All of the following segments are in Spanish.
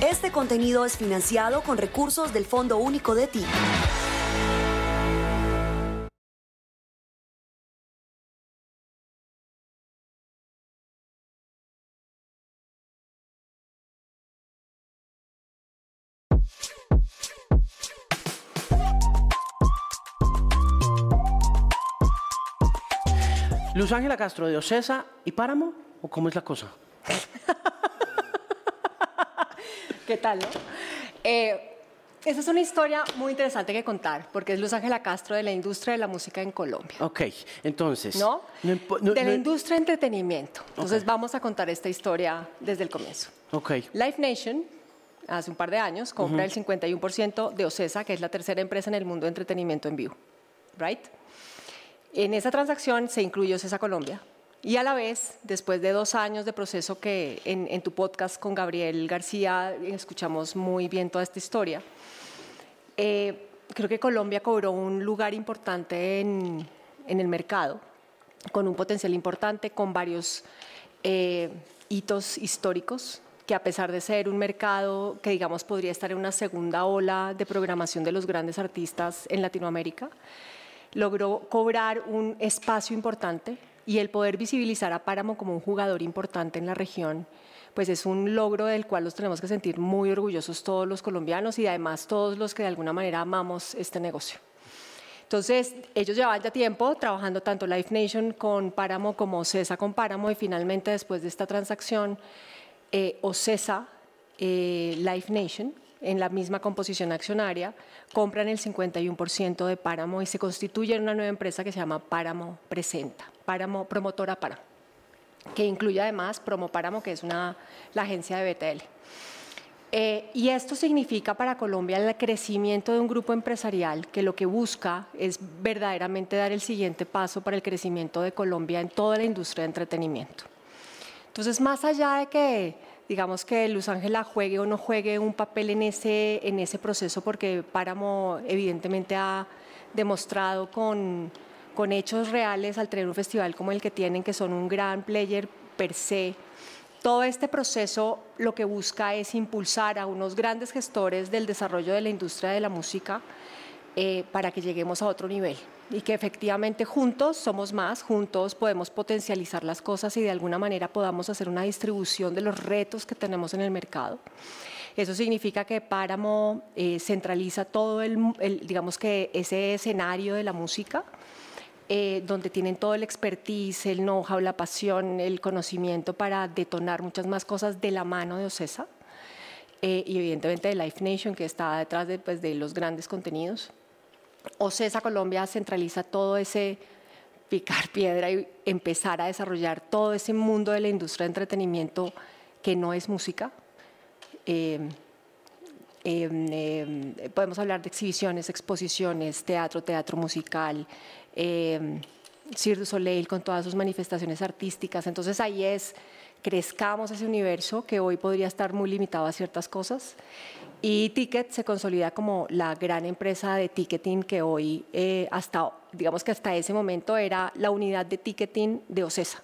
Este contenido es financiado con recursos del Fondo Único de Ti. Luz Ángela Castro de Ocesa y Páramo, ¿o cómo es la cosa? ¿Qué tal? No? Eh, esa es una historia muy interesante que contar, porque es Luz Ángela Castro de la industria de la música en Colombia. Ok, entonces. ¿No? no no- de la no- industria de entretenimiento. Entonces vamos a contar esta historia desde el comienzo. Ok, Live Nation, hace un par de años, compra el 51% de Ocesa, que es la tercera empresa en el mundo de entretenimiento en vivo. ¿Right? En esa transacción se incluyó Ocesa Colombia. Y a la vez, después de dos años de proceso que en, tu podcast con Gabriel García escuchamos muy bien toda esta historia, eh, creo que Colombia cobró un lugar importante en, en el mercado, con un potencial importante, con varios eh, hitos históricos, que a pesar de ser un mercado que digamos podría estar en una segunda ola de programación de los grandes artistas en Latinoamérica, logró cobrar un espacio importante y el poder visibilizar a Páramo como un jugador importante en la región, pues es un logro del cual nos tenemos que sentir muy orgullosos todos los colombianos y además todos los que de alguna manera amamos este negocio. Entonces, ellos llevaban ya tiempo trabajando tanto Live Nation con Páramo como Ocesa con Páramo y finalmente después de esta transacción, eh, Ocesa, eh, Live Nation, en la misma composición accionaria, compran el 51% de Páramo y se constituye en una nueva empresa que se llama Páramo Presenta, Páramo Promotora Páramo, que incluye además Promo Páramo, que es una, la agencia de BTL. Eh, y esto significa para Colombia el crecimiento de un grupo empresarial que lo que busca es verdaderamente dar el siguiente paso para el crecimiento de Colombia en toda la industria de entretenimiento. Entonces, más allá de que, digamos que Luz Ángela juegue o no juegue un papel en ese, en ese proceso, porque Páramo evidentemente ha demostrado con, con hechos reales al tener un festival como el que tienen, que son un gran player per se, todo este proceso lo que busca es impulsar a unos grandes gestores del desarrollo de la industria de la música eh, para que lleguemos a otro nivel y que efectivamente juntos somos más, juntos podemos potencializar las cosas y de alguna manera podamos hacer una distribución de los retos que tenemos en el mercado. Eso significa que Páramo eh, centraliza todo el, el, digamos que ese escenario de la música eh, donde tienen todo el expertise, el know-how, la pasión, el conocimiento para detonar muchas más cosas de la mano de Ocesa eh, y evidentemente de Life Nation que está detrás de, pues, de los grandes contenidos. Ocesa Colombia centraliza todo ese picar piedra y empezar a desarrollar todo ese mundo de la industria de entretenimiento que no es música. Eh, eh, eh, podemos hablar de exhibiciones, exposiciones, teatro, teatro musical, eh, Cirque du Soleil con todas sus manifestaciones artísticas. Entonces ahí es, crezcamos ese universo que hoy podría estar muy limitado a ciertas cosas. Y Ticket se consolida como la gran empresa de ticketing que hoy, eh, hasta, digamos que hasta ese momento era la unidad de ticketing de Ocesa.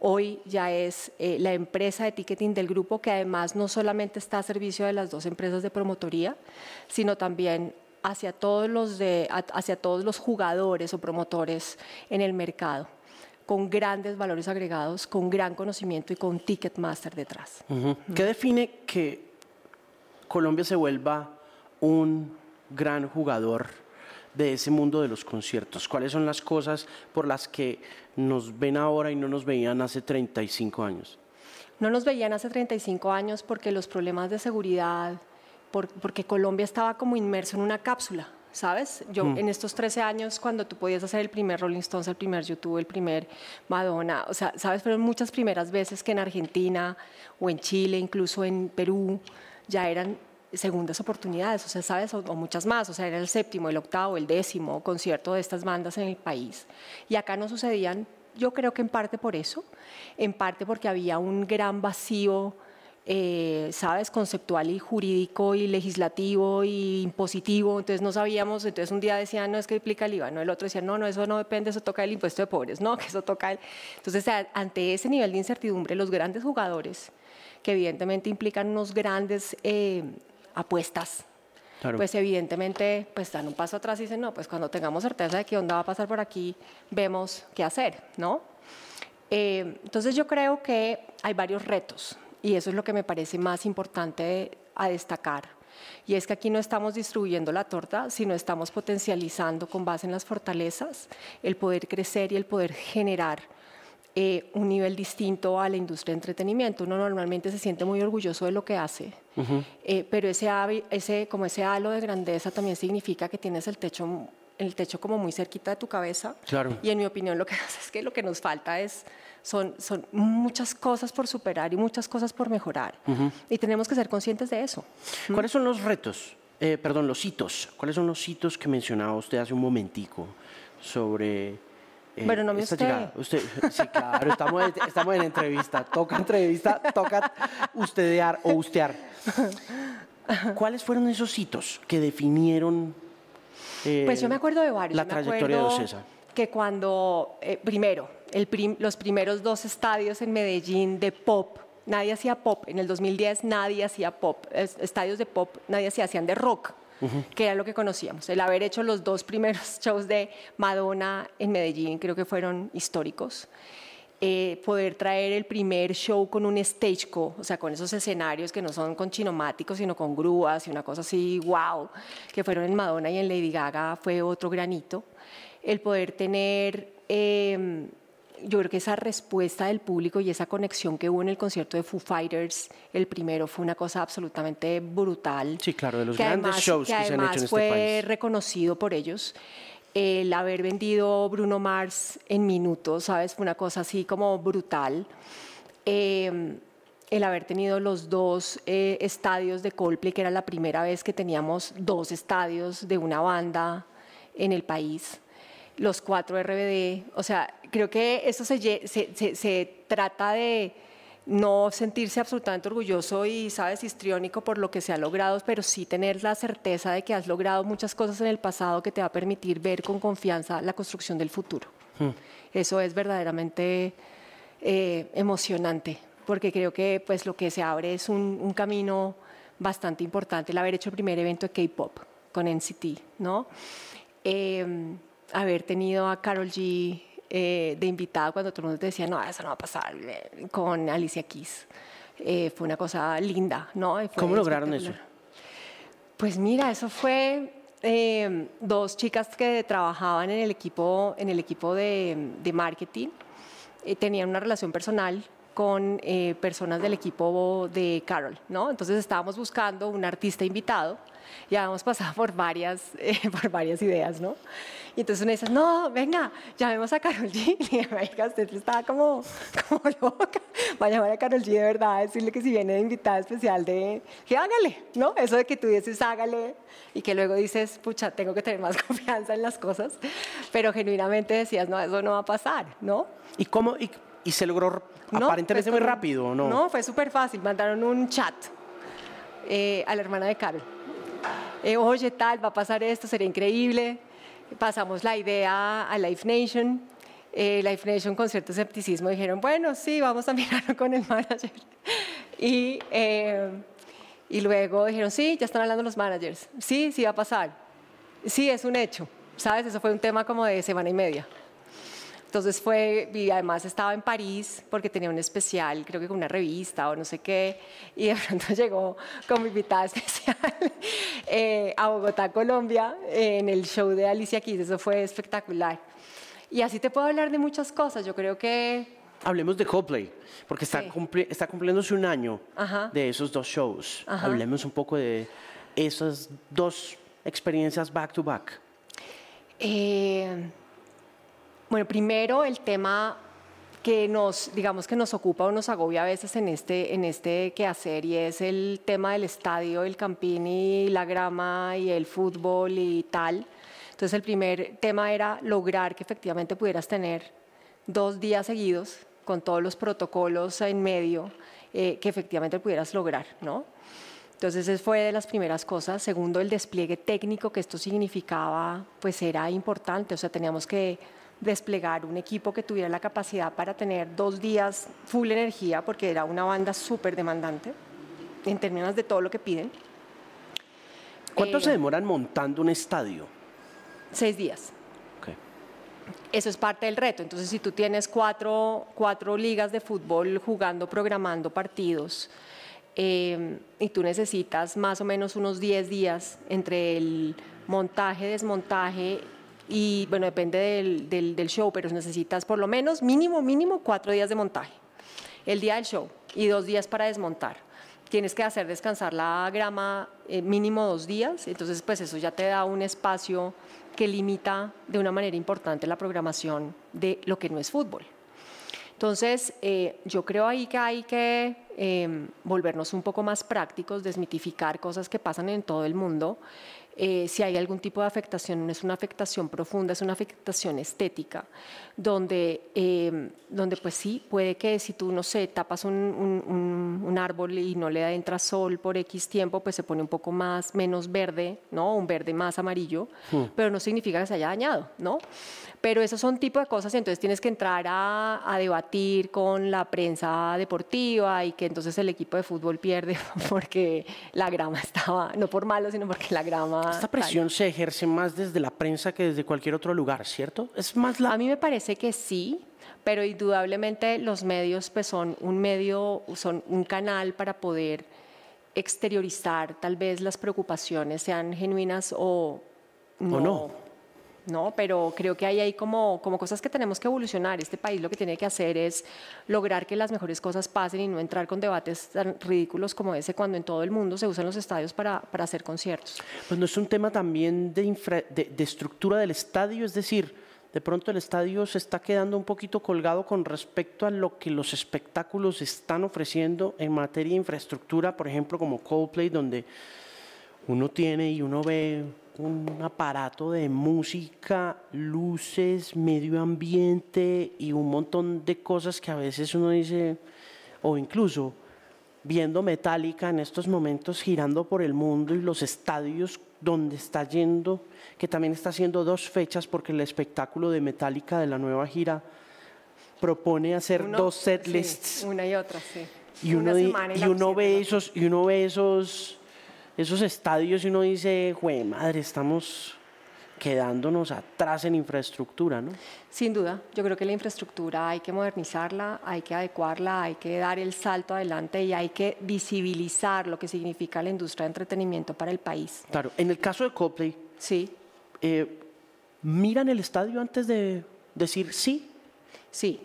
Hoy ya es eh, la empresa de ticketing del grupo que además no solamente está a servicio de las dos empresas de promotoría, sino también hacia todos los, de, hacia todos los jugadores o promotores en el mercado, con grandes valores agregados, con gran conocimiento y con Ticketmaster detrás. Uh -huh. ¿Qué define que Colombia se vuelva un gran jugador de ese mundo de los conciertos? ¿Cuáles son las cosas por las que nos ven ahora y no nos veían hace 35 años? No nos veían hace 35 años porque los problemas de seguridad, por, porque Colombia estaba como inmerso en una cápsula, ¿sabes? Yo mm. en estos 13 años, cuando tú podías hacer el primer Rolling Stones, el primer YouTube, el primer Madonna, o sea, ¿sabes? Fueron muchas primeras veces que en Argentina o en Chile, incluso en Perú, ya eran segundas oportunidades, o sea, ¿sabes? O, o, muchas más, o sea, era el séptimo, el octavo, el décimo concierto de estas bandas en el país. Y acá no sucedían, yo creo que en parte por eso, en parte porque había un gran vacío, eh, ¿sabes? Conceptual y jurídico y legislativo y impositivo, entonces no sabíamos, entonces un día decían, no, es que implica el IVA, no, el otro decía, no, no, eso no depende, eso toca el impuesto de pobres, no, que eso toca el... Entonces, ante ese nivel de incertidumbre, los grandes jugadores, que evidentemente implican unos grandes eh, apuestas. Claro. Pues evidentemente pues dan un paso atrás y dicen, no, pues cuando tengamos certeza de que onda va a pasar por aquí, vemos qué hacer, ¿no? Eh, entonces yo creo que hay varios retos y eso es lo que me parece más importante a destacar. Y es que aquí no estamos distribuyendo la torta, sino estamos potencializando con base en las fortalezas el poder crecer y el poder generar eh, un nivel distinto a la industria de entretenimiento. Uno normalmente se siente muy orgulloso de lo que hace, eh, pero ese, ese, como ese halo de grandeza también significa que tienes el techo, el techo como muy cerquita de tu cabeza. Claro. Y en mi opinión lo que hace es que lo que nos falta es son, son muchas cosas por superar y muchas cosas por mejorar. Y tenemos que ser conscientes de eso. ¿Cuáles son los retos? Eh, perdón, los hitos. ¿Cuáles son los hitos que mencionaba usted hace un momentico sobre... Eh, bueno, no me usted. usted. Sí, claro, estamos, estamos en entrevista. Toca entrevista, toca ustedear o ustear. ¿Cuáles fueron esos hitos que definieron eh, pues yo me acuerdo de varios. La trayectoria de Ocesa. Que cuando, primero, los primeros dos estadios en Medellín de pop. Nadie hacía pop. En el 2010 nadie hacía pop. Estadios de pop nadie hacía, hacían de rock, que era lo que conocíamos. El haber hecho los dos primeros shows de Madonna en Medellín creo que fueron históricos. Eh, poder traer el primer show con un stageco, o sea, con esos escenarios que no son con chinomáticos, sino con grúas y una cosa así, wow, que fueron en Madonna y en Lady Gaga, fue otro granito. El poder tener... Eh, yo creo que esa respuesta del público y esa conexión que hubo en el concierto de Foo Fighters, el primero, fue una cosa absolutamente brutal. Sí, claro, de los grandes shows que, se han hecho en este fue reconocido por ellos. El haber vendido Bruno Mars en minutos, ¿sabes? Fue una cosa así como brutal. Em, el haber tenido los dos eh, estadios de Coldplay, que era la primera vez que teníamos dos estadios de una banda en el país los cuatro RBD. O sea, creo que eso se, se, trata de no sentirse absolutamente orgulloso y, sabes, histriónico por lo que se ha logrado, pero sí tener la certeza de que has logrado muchas cosas en el pasado que te va a permitir ver con confianza la construcción del futuro. Hmm. Eso es verdaderamente eh, emocionante, porque creo que pues, lo que se abre es un, camino bastante importante, el haber hecho el primer evento de K-Pop con NCT, ¿no? Eh, haber tenido a Carol G eh, de invitada cuando todo el mundo te decía, no, eso no va a pasar, eh, con Alicia Keys. Eh, fue una cosa linda, ¿no? ¿Cómo lograron eso? Pues mira, eso fue dos chicas que trabajaban en el equipo, en el equipo de, de marketing, tenían una relación personal con personas del equipo de Carol, ¿no? Entonces estábamos buscando un artista invitado, ya hemos pasado por varias, por varias ideas, ¿no? Y entonces uno dice, no, venga, llamemos a Carol G. Y diga, usted estaba como, como loca. Va a llamar a Carol G de verdad, decirle que si viene de invitada especial de, que hágale, ¿no? Eso de que tú dices, hágale, y que luego dices, pucha, tengo que tener más confianza en las cosas, pero genuinamente decías, no, eso no va a pasar, ¿no? ¿Y cómo? ¿Y, y se logró aparentemente muy rápido, ¿no? No, fue súper fácil. Mandaron un chat eh, a la hermana de Carol. Eh, Oye, tal, va a pasar esto, sería increíble pasamos la idea a Life Nation. Eh, Life Nation con cierto escepticismo dijeron, bueno, sí, vamos a mirarlo con el manager. Y, eh, y luego dijeron, sí, ya están hablando los managers. Sí, sí va a pasar. Sí, es un hecho. ¿Sabes? Eso fue un tema como de semana y media. Entonces fue, y además estaba en París porque tenía un especial, creo que con una revista o no sé qué, y de pronto llegó como invitada especial eh, a Bogotá, Colombia, en el show de Alicia Keys. Eso fue espectacular. Y así te puedo hablar de muchas cosas. Yo creo que... Hablemos de Coldplay, porque está, está cumpliéndose un año de esos dos shows. Hablemos un poco de esas dos experiencias back to back. Eh, bueno, primero el tema que nos, digamos que nos ocupa o nos agobia a veces en este, en este quehacer y es el tema del estadio, el campín y la grama y el fútbol y tal. Entonces el primer tema era lograr que efectivamente pudieras tener dos días seguidos con todos los protocolos en medio eh, que efectivamente pudieras lograr, ¿no? Entonces, esa fue de las primeras cosas. Segundo, el despliegue técnico que esto significaba, pues era importante. O sea, teníamos que desplegar un equipo que tuviera la capacidad para tener dos días full energía, porque era una banda súper demandante en términos de todo lo que piden. ¿Cuánto Eh, se demoran montando un estadio? Seis días. Eso es parte del reto. Entonces, si tú tienes cuatro, cuatro ligas de fútbol jugando, programando partidos, eh, y tú necesitas más o menos unos 10 días entre el montaje, desmontaje y, bueno, depende del, del- del show, pero necesitas por lo menos mínimo, mínimo cuatro días de montaje. El día del show y dos días para desmontar. Tienes que hacer descansar la grama eh, mínimo dos días, entonces pues eso ya te da un espacio que limita de una manera importante la programación de lo que no es fútbol. Entonces, eh, yo creo ahí que hay que eh, volvernos un poco más prácticos, desmitificar cosas que pasan en todo el mundo. Eh, si hay algún tipo de afectación, no es una afectación profunda, es una afectación estética, donde, eh, donde pues sí, puede que si tú, no sé, tapas un, un- un- árbol y no le entra sol por X tiempo, pues se pone un poco más, menos verde, ¿no? Un verde más amarillo, pero no significa que se haya dañado, ¿no? Pero esos son tipo de cosas y entonces tienes que entrar a, a debatir con la prensa deportiva y que entonces el equipo de fútbol pierde porque la grama estaba, no por malo, sino porque la grama... Esta tal. presión se ejerce más desde la prensa que desde cualquier otro lugar, ¿cierto? Es más la... A mí me parece que sí, pero indudablemente los medios pues, son un medio, son un canal para poder exteriorizar tal vez las preocupaciones, sean genuinas o no. no. No, pero creo que hay ahí como, como cosas que tenemos que evolucionar. Este país lo que tiene que hacer es lograr que las mejores cosas pasen y no entrar con debates tan ridículos como ese cuando en todo el mundo se usan los estadios para, hacer conciertos. Pues no es un tema también de, infra- de estructura del estadio, es decir, de pronto el estadio se está quedando un poquito colgado con respecto a lo que los espectáculos están ofreciendo en materia de infraestructura, por ejemplo, como Coldplay, donde uno tiene y uno ve un aparato de música, luces, medio ambiente y un montón de cosas que a veces uno dice, o incluso viendo Metallica en estos momentos girando por el mundo y los estadios donde está yendo, que también está haciendo dos fechas porque el espectáculo de Metallica de la nueva gira propone hacer Uno- dos set sí, lists una y otra, sí. y uno, y uno ve esos y uno ve esos esos estadios y uno dice, "Jue madre, estamos quedándonos atrás en infraestructura, ¿no?" Sin duda, yo creo que la infraestructura hay que modernizarla, hay que adecuarla, hay que dar el salto adelante y hay que visibilizar lo que significa la industria de entretenimiento para el país. Claro, en el caso de Coldplay, Sí, eh, miran el estadio antes de decir sí. sí,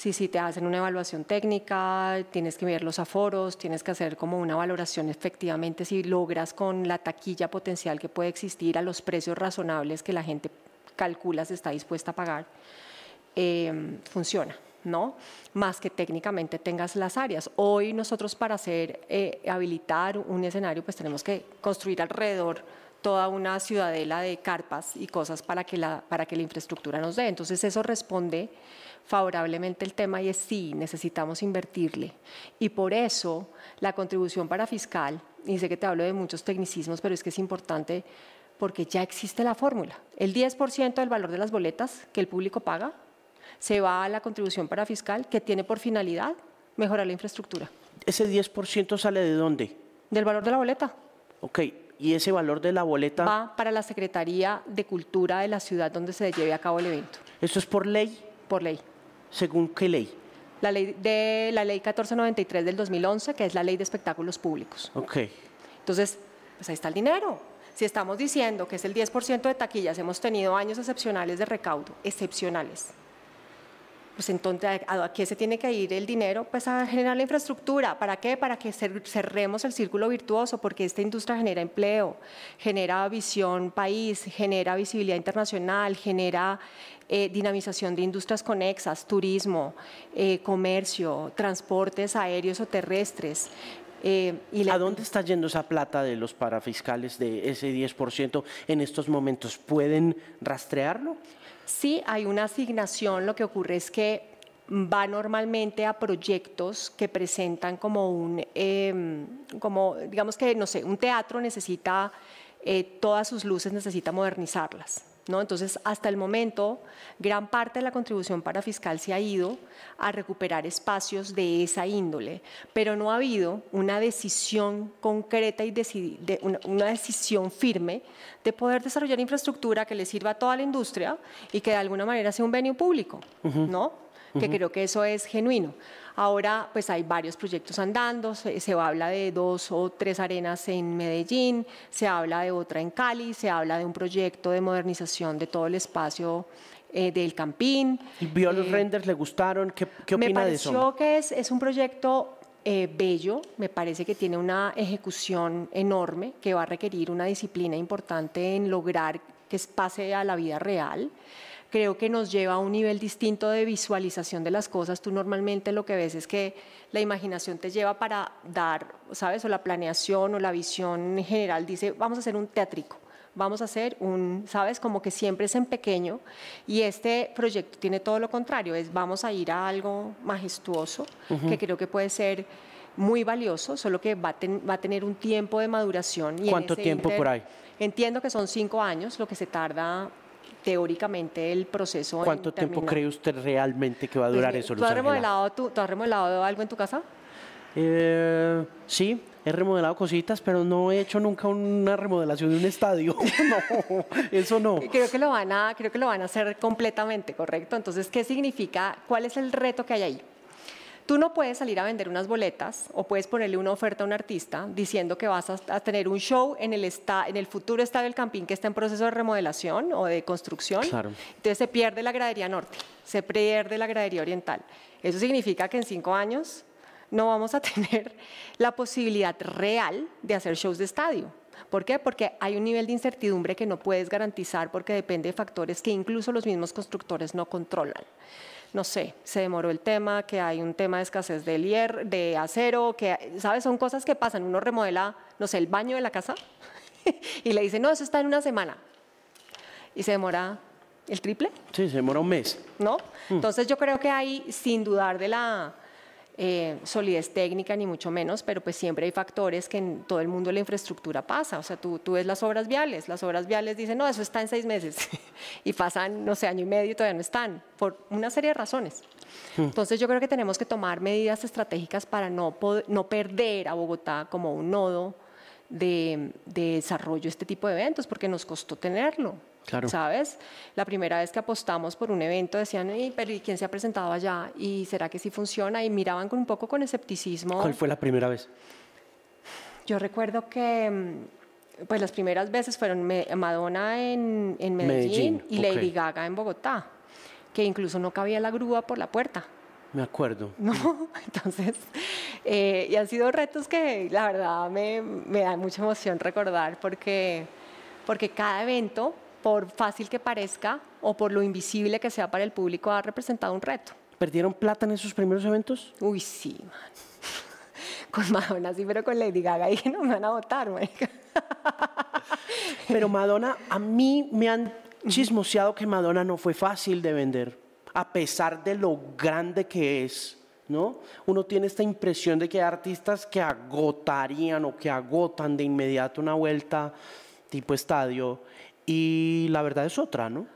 sí, sí, te hacen una evaluación técnica, tienes que ver los aforos, tienes que hacer como una valoración efectivamente si logras con la taquilla potencial que puede existir a los precios razonables que la gente calcula se está dispuesta a pagar. eh, funciona, ¿no? Más que técnicamente tengas las áreas. Hoy nosotros para hacer, eh, habilitar un escenario, pues tenemos que construir alrededor toda una ciudadela de carpas y cosas para que la, para que la infraestructura nos dé. Entonces eso responde favorablemente el tema y es sí, necesitamos invertirle. Y por eso la contribución para fiscal, y sé que te hablo de muchos tecnicismos, pero es que es importante porque ya existe la fórmula. El 10% del valor de las boletas que el público paga se va a la contribución para fiscal que tiene por finalidad mejorar la infraestructura. Ese 10% sale de dónde? Del valor de la boleta Ok, y ese valor de la boleta, va para la Secretaría de Cultura de la ciudad donde se lleve a cabo el evento, ¿eso es por ley? por ley. ¿Según qué ley? La ley, de, la ley 1493 del 2011, que es la ley de espectáculos públicos. Ok. Entonces, pues ahí está el dinero. Si estamos diciendo que es el 10% de taquillas, hemos tenido años excepcionales de recaudo, excepcionales. Pues entonces, ¿a qué se tiene que ir el dinero? Pues a generar la infraestructura. ¿Para qué? Para que cer- cerremos el círculo virtuoso, porque esta industria genera empleo, genera visión país, genera visibilidad internacional, genera eh, dinamización de industrias conexas, turismo, eh, comercio, transportes aéreos o terrestres. eh, ¿A dónde está yendo esa plata de los parafiscales de ese 10% en estos momentos? ¿Pueden rastrearlo? Sí, hay una asignación, lo que ocurre es que va normalmente a proyectos que presentan como un, eh, como digamos que, no sé, un teatro necesita, eh, todas sus luces necesita modernizarlas. ¿No? Entonces, hasta el momento, gran parte de la contribución para fiscal se ha ido a recuperar espacios de esa índole, pero no ha habido una decisión concreta y de, una, una, decisión firme de poder desarrollar infraestructura que le sirva a toda la industria y que de alguna manera sea un venio público, ¿no? Que creo que eso es genuino. Ahora, pues hay varios proyectos andando, se, habla de dos o tres arenas en Medellín, se habla de otra en Cali, se habla de un proyecto de modernización de todo el espacio eh, del Campín. ¿Vio los eh, renders? ¿Le gustaron? ¿Qué, qué opina de eso? Me pareció que es, es un proyecto eh, bello, me parece que tiene una ejecución enorme, que va a requerir una disciplina importante en lograr que pase a la vida real creo que nos lleva a un nivel distinto de visualización de las cosas. Tú normalmente lo que ves es que la imaginación te lleva para dar, ¿sabes? O la planeación o la visión en general dice, vamos a hacer un teatrico vamos a hacer un, sabes, como que siempre es en pequeño y este proyecto tiene todo lo contrario, es vamos a ir a algo majestuoso que creo que puede ser muy valioso, solo que va a, va a tener un tiempo de maduración. Y ¿Cuánto tiempo por ahí? Entiendo que son cinco años lo que se tarda teóricamente el proceso. ¿Cuánto tiempo cree usted realmente que va a pues durar eso? ¿Tú has, remodelado, tú, has remodelado algo en tu casa? Eh, sí, he remodelado cositas, pero no he hecho nunca una remodelación de un estadio. no, eso no. Creo que lo van a, creo que lo van a hacer completamente, correcto. Entonces, ¿qué significa? ¿Cuál es el reto que hay ahí? Tú no puedes salir a vender unas boletas o puedes ponerle una oferta a un artista diciendo que vas a, tener un show en el, en el futuro estadio del Campín que está en proceso de remodelación o de construcción. Entonces se pierde la gradería norte, se pierde la gradería oriental. Eso significa que en cinco años no vamos a tener la posibilidad real de hacer shows de estadio. ¿Por qué? Porque hay un nivel de incertidumbre que no puedes garantizar porque depende de factores que incluso los mismos constructores no controlan no sé, se demoró el tema, que hay un tema de escasez de de acero, que, ¿sabes? Son cosas que pasan. Uno remodela, no sé, el baño de la casa y le dice, no, eso está en una semana. Y se demora el triple. Sí, se demora un mes. ¿No? Mm. Entonces yo creo que hay, sin dudar de la eh, solidez técnica, ni mucho menos, pero pues siempre hay factores que en todo el mundo la infraestructura pasa. O sea, tú, tú ves las obras viales, las obras viales dicen, no, eso está en seis meses, y pasan, no sé, año y medio y todavía no están, por una serie de razones. Hmm. Entonces yo creo que tenemos que tomar medidas estratégicas para no, no perder a Bogotá como un nodo de, de desarrollo este tipo de eventos, porque nos costó tenerlo. ¿Sabes? La primera vez que apostamos por un evento decían, pero ¿y quién se ha presentado allá? ¿Y será que sí funciona? Y miraban con un poco con escepticismo. ¿Cuál fue la primera vez? Yo recuerdo que mm, pues las primeras veces fueron Madonna en, Medellín, y Lady Gaga en Bogotá, que incluso no cabía la grúa por la puerta. Me acuerdo. No, entonces, eh, y han sido retos que la verdad me, me da mucha emoción recordar porque, porque cada evento por fácil que parezca o por lo invisible que sea para el público, ha representado un reto. ¿Perdieron plata en esos primeros eventos? Uy, sí, man. Con Madonna sí, pero con Lady Gaga dije, no me van a votar, marica. Pero Madonna, a mí me han chismoseado que Madonna no fue fácil de vender, a pesar de lo grande que es. ¿No? Uno tiene esta impresión de que hay artistas que agotarían o que agotan de inmediato una vuelta tipo estadio y la verdad es otra, ¿no?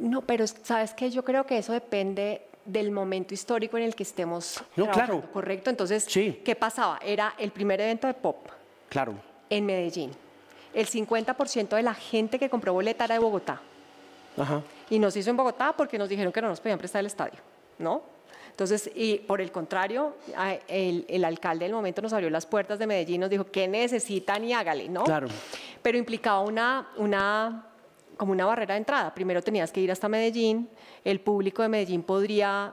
no, pero sabes que yo creo que eso depende del momento histórico en el que estemos no, claro. correcto. Entonces, ¿qué pasaba? Era el primer evento de pop. Claro. En Medellín. El 50% de la gente que compró boleta era de Bogotá. Ajá. Y nos hizo en Bogotá porque nos dijeron que no nos podían prestar el estadio, ¿no? Entonces, y por el contrario, el, el, alcalde del momento nos abrió las puertas de Medellín, nos dijo, ¿qué necesitan y hágale, ¿no? Claro. Pero implicaba una, una como una barrera de entrada. Primero tenías que ir hasta Medellín, el público de Medellín podría,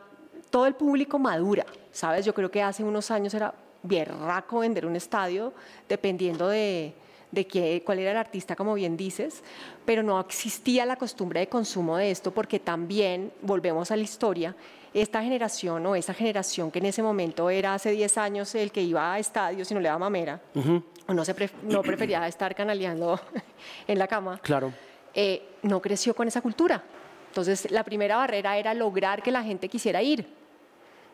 todo el público madura, ¿sabes? Yo creo que hace unos años era bierraco vender un estadio, dependiendo de, de qué, cuál era el artista, como bien dices, pero no existía la costumbre de consumo de esto porque también, volvemos a la historia, esta generación o esa generación que en ese momento era hace 10 años el que iba a estadios y no le daba mamera, o no, se no prefería estar canaleando en la cama. Claro eh, no creció con esa cultura. Entonces, la primera barrera era lograr que la gente quisiera ir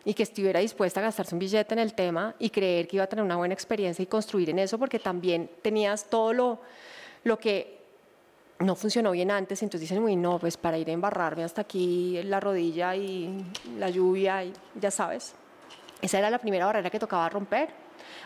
y que estuviera dispuesta a gastarse un billete en el tema y creer que iba a tener una buena experiencia y construir en eso, porque también tenías todo lo, lo que no funcionó bien antes, entonces dicen, uy, no, pues para ir a embarrarme hasta aquí la rodilla y la lluvia, y ya sabes. Esa era la primera barrera que tocaba romper.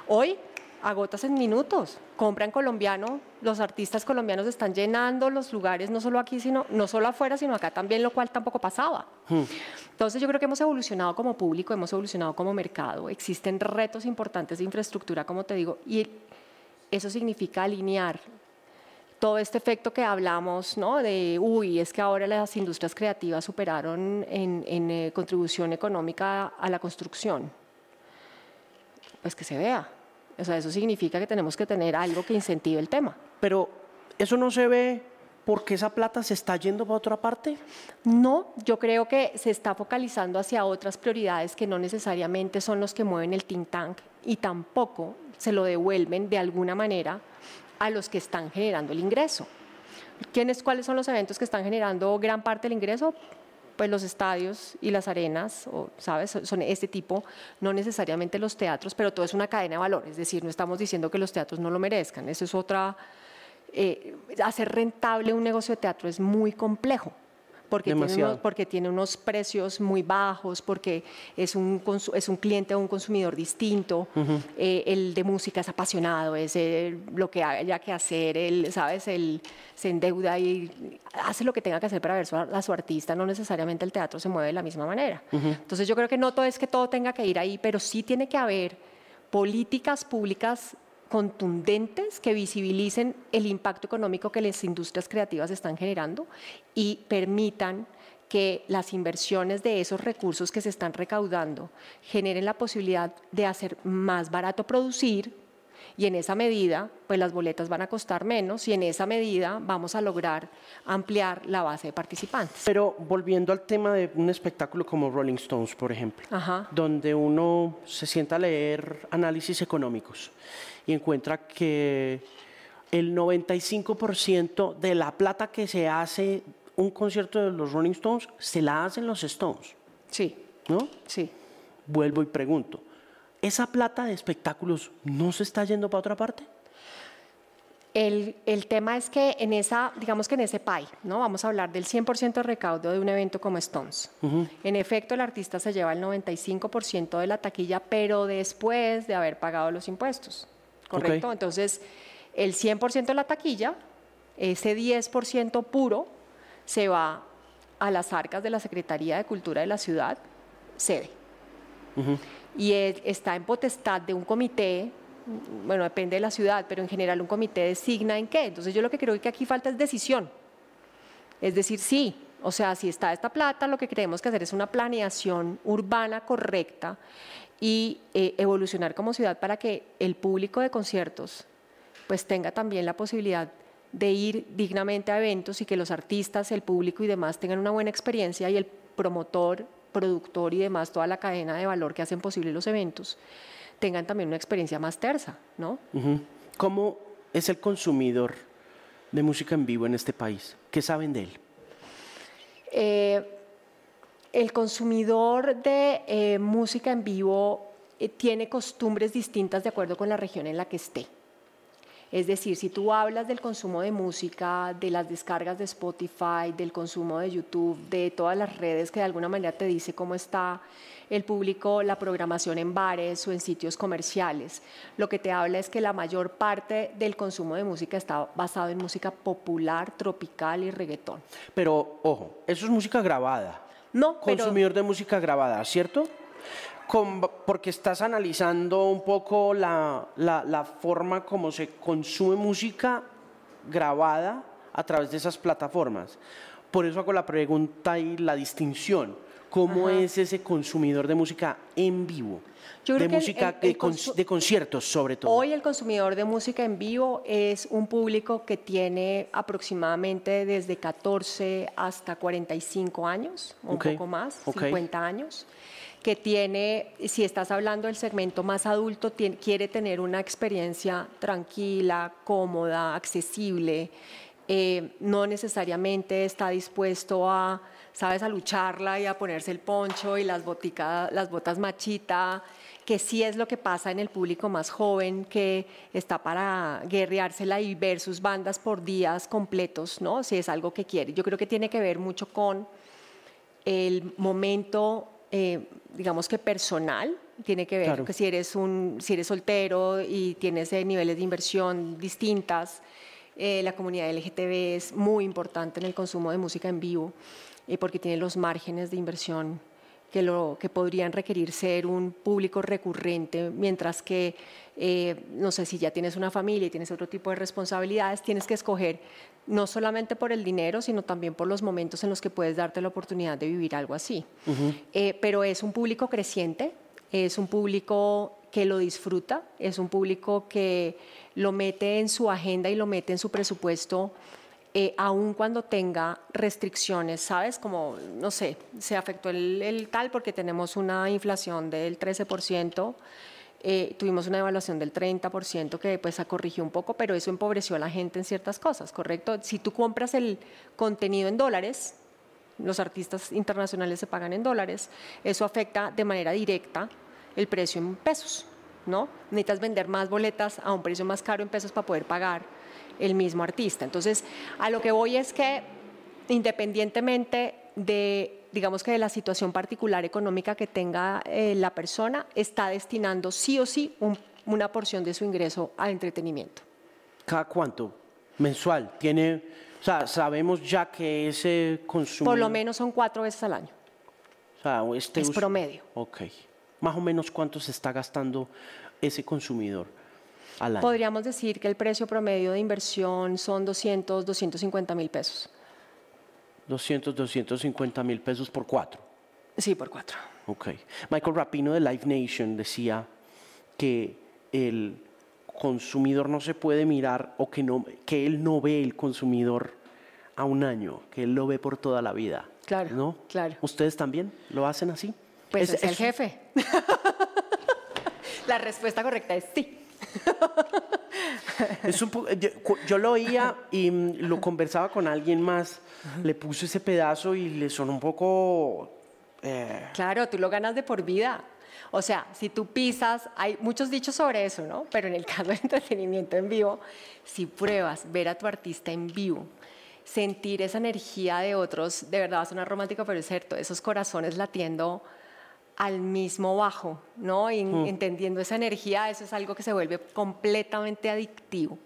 Hoy agotas en minutos. Compran colombiano, los artistas colombianos están llenando los lugares, no solo aquí, sino no solo afuera, sino acá también, lo cual tampoco pasaba. Hmm. Entonces yo creo que hemos evolucionado como público, hemos evolucionado como mercado. Existen retos importantes de infraestructura, como te digo, y eso significa alinear todo este efecto que hablamos, ¿no? De, uy, es que ahora las industrias creativas superaron en, eh, contribución económica a la construcción. Pues que se vea. O sea, eso significa que tenemos que tener algo que incentive el tema. Pero eso no se ve porque esa plata se está yendo para otra parte? No, yo creo que se está focalizando hacia otras prioridades que no necesariamente son los que mueven el think tank y tampoco se lo devuelven de alguna manera a los que están generando el ingreso. ¿Quiénes, ¿Cuáles son los eventos que están generando gran parte del ingreso? Pues los estadios y las arenas, o, ¿sabes? Son este tipo, no necesariamente los teatros, pero todo es una cadena de valor. Es decir, no estamos diciendo que los teatros no lo merezcan. Eso es otra. Eh, hacer rentable un negocio de teatro es muy complejo porque tiene, unos, porque tiene, unos, precios muy bajos, porque es un, es un cliente o un consumidor distinto. Eh, el de música es apasionado, es lo que haya que hacer, él, ¿sabes? Él se endeuda y hace lo que tenga que hacer para ver a su artista, no necesariamente el teatro se mueve de la misma manera. Entonces yo creo que no todo es que todo tenga que ir ahí, pero sí tiene que haber políticas públicas contundentes que visibilicen el impacto económico que las industrias creativas están generando y permitan que las inversiones de esos recursos que se están recaudando generen la posibilidad de hacer más barato producir y en esa medida pues las boletas van a costar menos y en esa medida vamos a lograr ampliar la base de participantes. Pero volviendo al tema de un espectáculo como Rolling Stones, por ejemplo, donde uno se sienta a leer análisis económicos y encuentra que el 95% de la plata que se hace un concierto de los Rolling Stones se la hacen los Stones. Sí. ¿No? Sí. Vuelvo y pregunto, ¿esa plata de espectáculos no se está yendo para otra parte? El, el, tema es que en esa, digamos que en ese pie, ¿no? Vamos a hablar del 100% de recaudo de un evento como Stones. En efecto, el artista se lleva el 95% de la taquilla, pero después de haber pagado los impuestos. ¿Correcto? Entonces, el 100% de la taquilla, ese 10% puro, se va a las arcas de la Secretaría de Cultura de la ciudad, sede. Y está en potestad de un comité, bueno, depende de la ciudad, pero en general un comité designa en qué. Entonces yo lo que creo que aquí falta es decisión. Es decir, sí, o sea, si está esta plata, lo que queremos que hacer es una planeación urbana correcta y eh, evolucionar como ciudad para que el público de conciertos pues tenga también la posibilidad de ir dignamente a eventos y que los artistas, el público y demás tengan una buena experiencia y el promotor, productor y demás, toda la cadena de valor que hacen posible los eventos, tengan también una experiencia más tersa, ¿no? ¿Cómo es el consumidor de música en vivo en este país? ¿Qué saben de él? Eh, el consumidor de eh, música en vivo eh, tiene costumbres distintas de acuerdo con la región en la que esté. Es decir, si tú hablas del consumo de música, de las descargas de Spotify, del consumo de YouTube, de todas las redes que de alguna manera te dice cómo está el público, la programación en bares o en sitios comerciales, lo que te habla es que la mayor parte del consumo de música está basado en música popular, tropical y reggaetón. Pero, ojo, eso es música grabada. No, consumidor de música grabada, ¿cierto? porque estás analizando un poco la, la, forma como se consume música grabada a través de esas plataformas. Por eso hago la pregunta y la distinción. ¿Cómo es ese consumidor de música en vivo? de música de, conciertos sobre todo. Hoy el consumidor de música en vivo es un público que tiene aproximadamente desde 14 hasta 45 años, un poco más, 50 años que tiene, si estás hablando del segmento más adulto, quiere tener una experiencia tranquila, cómoda, accesible, eh, no necesariamente está dispuesto a, sabes, a lucharla y a ponerse el poncho y las, las botas machita que sí es lo que pasa en el público más joven que está para guerreársela y ver sus bandas por días completos, ¿no? Si es algo que quiere. Yo creo que tiene que ver mucho con el momento, eh, digamos que personal, tiene que ver que si eres, un, si eres soltero y tienes eh, niveles de inversión distintas, eh, la comunidad LGTB es muy importante en el consumo de música en vivo porque tiene los márgenes de inversión que, lo, que podrían requerir ser un público recurrente, mientras que, no sé, si ya tienes una familia y tienes otro tipo de responsabilidades, tienes que escoger no solamente por el dinero, sino también por los momentos en los que puedes darte la oportunidad de vivir algo así. Eh, pero es un público creciente, es un público que lo disfruta, es un público que lo mete en su agenda y lo mete en su presupuesto, eh, aun cuando tenga restricciones, ¿sabes? Como, no sé, se afectó el, tal porque tenemos una inflación del 13%. Eh, tuvimos una evaluación del 30% que pues corrigió un poco, pero eso empobreció a la gente en ciertas cosas, ¿correcto? Si tú compras el contenido en dólares, los artistas internacionales se pagan en dólares, eso afecta de manera directa el precio en pesos, ¿no? Necesitas vender más boletas a un precio más caro en pesos para poder pagar el mismo artista. Entonces, a lo que voy es que independientemente de digamos que de la situación particular económica que tenga eh, la persona, está destinando sí o sí una porción de su ingreso al entretenimiento. ¿Cada cuánto? ¿Mensual? ¿Tiene, o sea, sabemos ya que ese consumo... Por lo menos son cuatro veces al año. O sea, este es promedio. Ok. Más o menos cuánto se está gastando ese consumidor al año. Podríamos decir que el precio promedio de inversión son 200, 250 mil pesos. 200, 250 mil pesos por cuatro. Sí, por cuatro. Ok. Michael Rapino de Live Nation decía que el consumidor no se puede mirar o que, no, que él no ve el consumidor a un año, que él lo ve por toda la vida. Claro, ¿no? claro. ¿Ustedes también lo hacen así? Pues es, el jefe. la respuesta correcta es sí. Es un yo, lo oía y mm, lo conversaba con alguien más, le puse ese pedazo y le sonó un poco... Eh, claro, tú lo ganas de por vida. O sea, si tú pisas, hay muchos dichos sobre eso, ¿no? Pero en el caso de entretenimiento en vivo, si pruebas ver a tu artista en vivo, sentir esa energía de otros, de verdad va a sonar romántico, pero es cierto, esos corazones latiendo al mismo bajo, ¿no? Y, mm. Entendiendo esa energía, eso es algo que se vuelve completamente adictivo.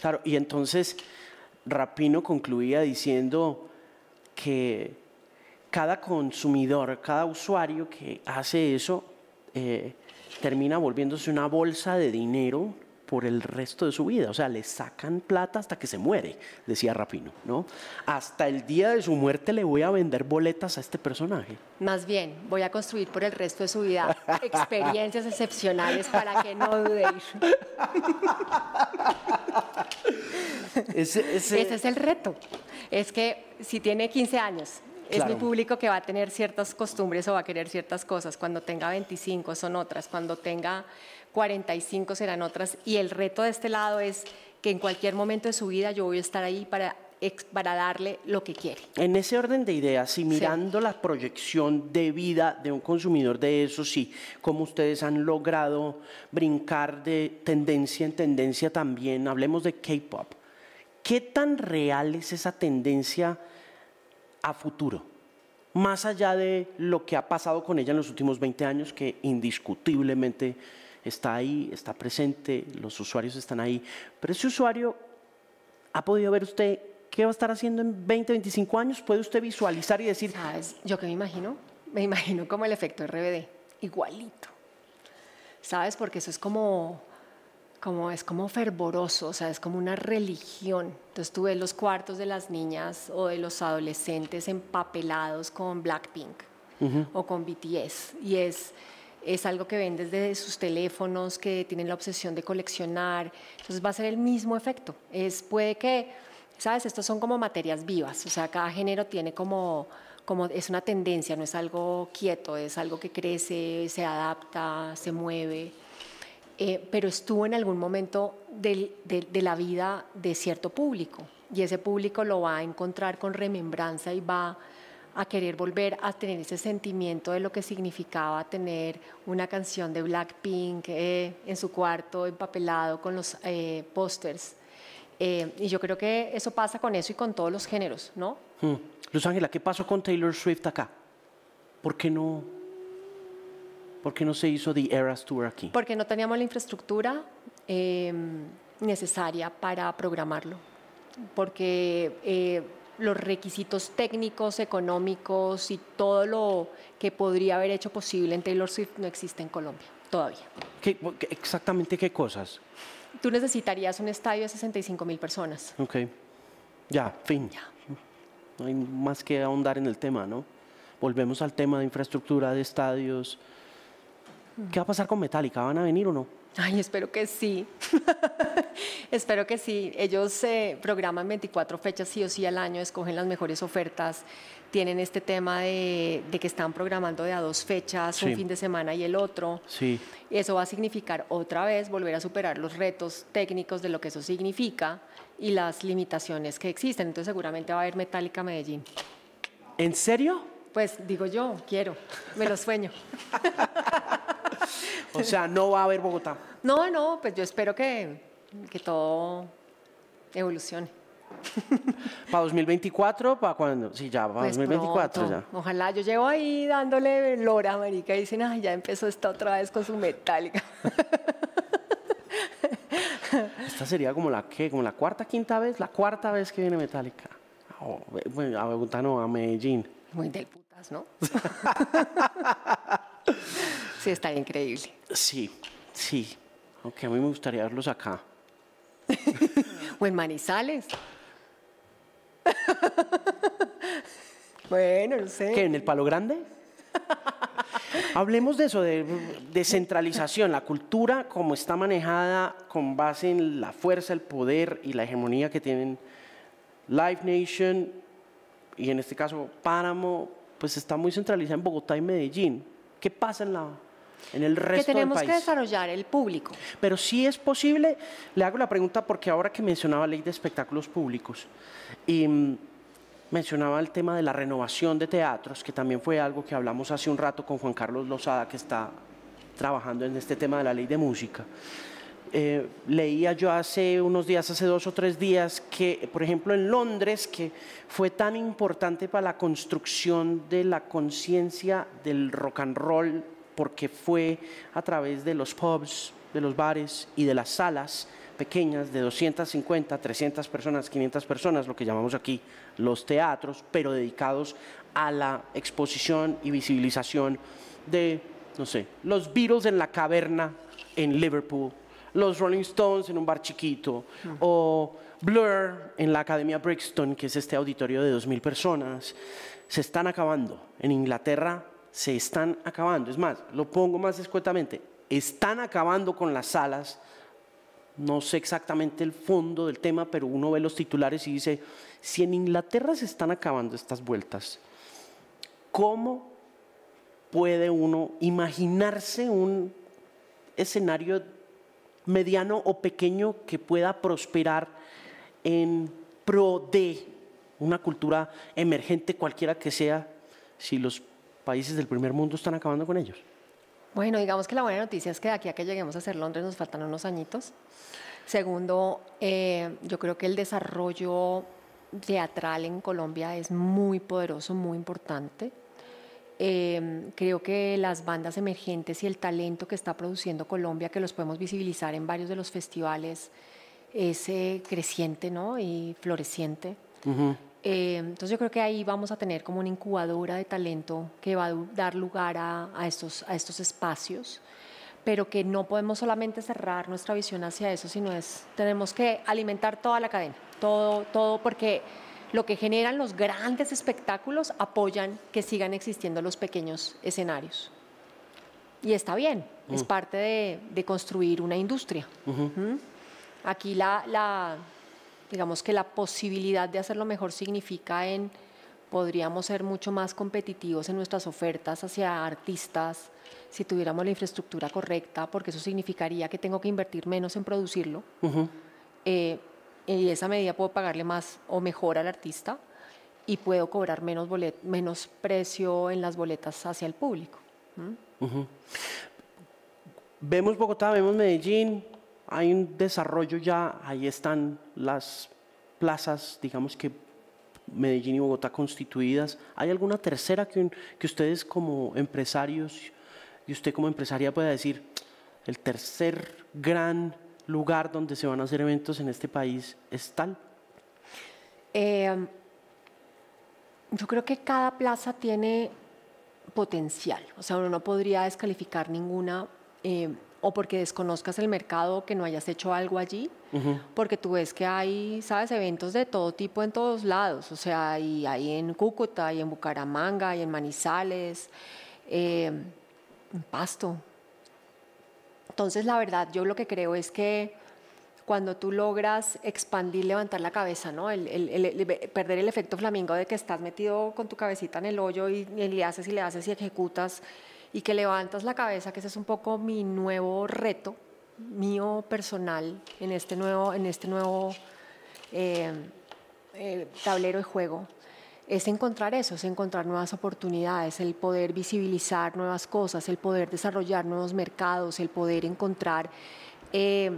Claro, y entonces Rapino concluía diciendo que cada consumidor, cada usuario que hace eso, eh, termina volviéndose una bolsa de dinero por el resto de su vida. O sea, le sacan plata hasta que se muere, decía Rapino, ¿no? Hasta el día de su muerte le voy a vender boletas a este personaje. Más bien, voy a construir por el resto de su vida experiencias excepcionales para que no dude ese, es el reto. Es que si tiene 15 años es mi público que va a tener ciertas costumbres o va a querer ciertas cosas. Cuando tenga 25 son otras. Cuando tenga 45 serán otras. Y el reto de este lado es que en cualquier momento de su vida yo voy a estar ahí para, para darle lo que quiere. En ese orden de ideas, y mirando la proyección de vida de un consumidor de eso, sí, como ustedes han logrado brincar de tendencia en tendencia también, hablemos de K-Pop. ¿Qué tan real es esa tendencia a futuro? Más allá de lo que ha pasado con ella en los últimos 20 años, que indiscutiblemente está ahí, está presente, los usuarios están ahí, pero ese usuario ha podido ver usted qué va a estar haciendo en 20, 25 años, puede usted visualizar y decir... ¿Sabes? Yo que me imagino, me imagino como el efecto RBD, igualito. ¿Sabes? Porque eso es como, como, es como fervoroso, o sea, es como una religión. Entonces tú ves los cuartos de las niñas o de los adolescentes empapelados con Blackpink o con BTS y es es algo que ven desde sus teléfonos, que tienen la obsesión de coleccionar, entonces va a ser el mismo efecto. Es, puede que, ¿sabes? Estos son como materias vivas, o sea, cada género tiene como, como, es una tendencia, no es algo quieto, es algo que crece, se adapta, se mueve. Eh, pero estuvo en algún momento de, la vida de cierto público y ese público lo va a encontrar con remembranza y va a querer volver a tener ese sentimiento de lo que significaba tener una canción de Blackpink eh, en su cuarto empapelado con los eh, pósters. Eh, y yo creo que eso pasa con eso y con todos los géneros, ¿no? Hmm. Luz Ángela, ¿qué pasó con Taylor Swift acá? ¿Por qué no, por qué no se hizo The Eras Tour aquí? Porque no teníamos la infraestructura em, necesaria para programarlo. Porque eh, los requisitos técnicos, económicos y todo lo que podría haber hecho posible en Taylor Swift no existe en Colombia todavía. ¿Qué- exactamente qué cosas? Tú necesitarías un estadio de 65 mil personas. Ok. Ya, fin. No hay más que ahondar en el tema, ¿no? Volvemos al tema de infraestructura, de estadios. ¿Qué va a pasar con Metallica? ¿Van a venir o no? Ay, espero que sí. espero que sí. Ellos eh, programan 24 fechas sí o sí al año, escogen las mejores ofertas. Tienen este tema de, de que están programando de a dos fechas, Sí. un fin de semana y el otro. Sí. Eso va a significar otra vez volver a superar los retos técnicos de lo que eso significa y las limitaciones que existen. Entonces seguramente va a haber Metallica Medellín. ¿En serio? Pues digo yo, quiero, me lo sueño. O sea, no va a haber Bogotá. No, no, pues yo espero que, que todo evolucione. ¿Para 2024? ¿Para cuándo? Sí, ya, para Pues 2024 pronto. ya. Ojalá, yo llevo ahí dándole lora, marica, y dicen, ay, ya empezó esta otra vez con su metálica. Esta sería como la ¿qué? como la cuarta, quinta vez, la cuarta vez que viene Metallica. Oh, bueno, a Bogotá no, a Medellín. Muy del putas, ¿no? sí, está increíble. Sí, sí. Aunque a mí me gustaría verlos acá. O en Manizales. bueno, no sé. ¿Qué? ¿En el Palo Grande? Hablemos de eso, de descentralización. La cultura, como está manejada con base en la fuerza, el poder y la hegemonía que tienen Live Nation y en este caso Páramo, pues está muy centralizada en Bogotá y Medellín. ¿Qué pasa en, la, en el que resto del tenemos país? que desarrollar el público. Pero sí es posible, le hago la pregunta porque ahora que mencionaba ley de espectáculos públicos y mm, mencionaba el tema de la renovación de teatros, que también fue algo que hablamos hace un rato con Juan Carlos Lozada, que está trabajando en este tema de la ley de música. Eh, leía yo hace unos días, hace dos o tres días, que por ejemplo en Londres, que fue tan importante para la construcción de la conciencia del rock and roll, porque fue a través de los pubs, de los bares y de las salas pequeñas de 250, 300 personas, 500 personas, lo que llamamos aquí los teatros, pero dedicados a la exposición y visibilización de, no sé, los Beatles en la caverna en Liverpool, los Rolling Stones en un bar chiquito, o Blur en la Academia Brixton, que es este auditorio de 2.000 personas, se están acabando. En Inglaterra se están acabando. Es más, lo pongo más escuetamente, están acabando con las salas. No sé exactamente el fondo del tema, pero uno ve los titulares y dice, si en Inglaterra se están acabando estas vueltas, ¿cómo puede uno imaginarse un escenario mediano o pequeño que pueda prosperar en pro de una cultura emergente, cualquiera que sea, si los países del primer mundo están acabando con ellos? Bueno, digamos que la buena noticia es que de aquí a que lleguemos a ser Londres nos faltan unos añitos. Segundo, eh, yo creo que el desarrollo teatral en Colombia es muy poderoso, muy importante. Eh, creo que las bandas emergentes y el talento que está produciendo Colombia, que los podemos visibilizar en varios de los festivales, es eh, creciente ¿no? y floreciente. Eh, entonces yo creo que ahí vamos a tener como una incubadora de talento que va a dar lugar a, a estos, a estos espacios, pero que no podemos solamente cerrar nuestra visión hacia eso, sino es, tenemos que alimentar toda la cadena, todo, todo, porque lo que generan los grandes espectáculos apoyan que sigan existiendo los pequeños escenarios. Y está bien, es parte de, de construir una industria. ¿Mm? Aquí la, la, digamos que la posibilidad de hacerlo mejor significa en podríamos ser mucho más competitivos en nuestras ofertas hacia artistas si tuviéramos la infraestructura correcta, porque eso significaría que tengo que invertir menos en producirlo. Eh, y esa medida puedo pagarle más o mejor al artista. y puedo cobrar menos, menos precio en las boletas hacia el público. Vemos Bogotá, vemos Medellín, hay un desarrollo ya, ahí están las plazas, digamos que Medellín y Bogotá constituidas. ¿Hay alguna tercera que, que ustedes como empresarios y usted como empresaria pueda decir, el tercer gran lugar donde se van a hacer eventos en este país es tal? Eh, yo creo que cada plaza tiene potencial, o sea, uno no podría descalificar ninguna eh, o porque desconozcas el mercado, que no hayas hecho algo allí, porque tú ves que hay, sabes, eventos de todo tipo en todos lados, o sea, hay, hay en Cúcuta, hay en Bucaramanga, hay en Manizales, eh, en Pasto. Entonces, la verdad, yo lo que creo es que cuando tú logras expandir, levantar la cabeza, ¿no? El, perder el efecto flamingo de que estás metido con tu cabecita en el hoyo y, le haces y le haces y ejecutas y que levantas la cabeza, que ese es un poco mi nuevo reto, mío personal en este nuevo, en este nuevo eh, eh, tablero de juego, es encontrar eso, es encontrar nuevas oportunidades, el poder visibilizar nuevas cosas, el poder desarrollar nuevos mercados, el poder encontrar... Eh,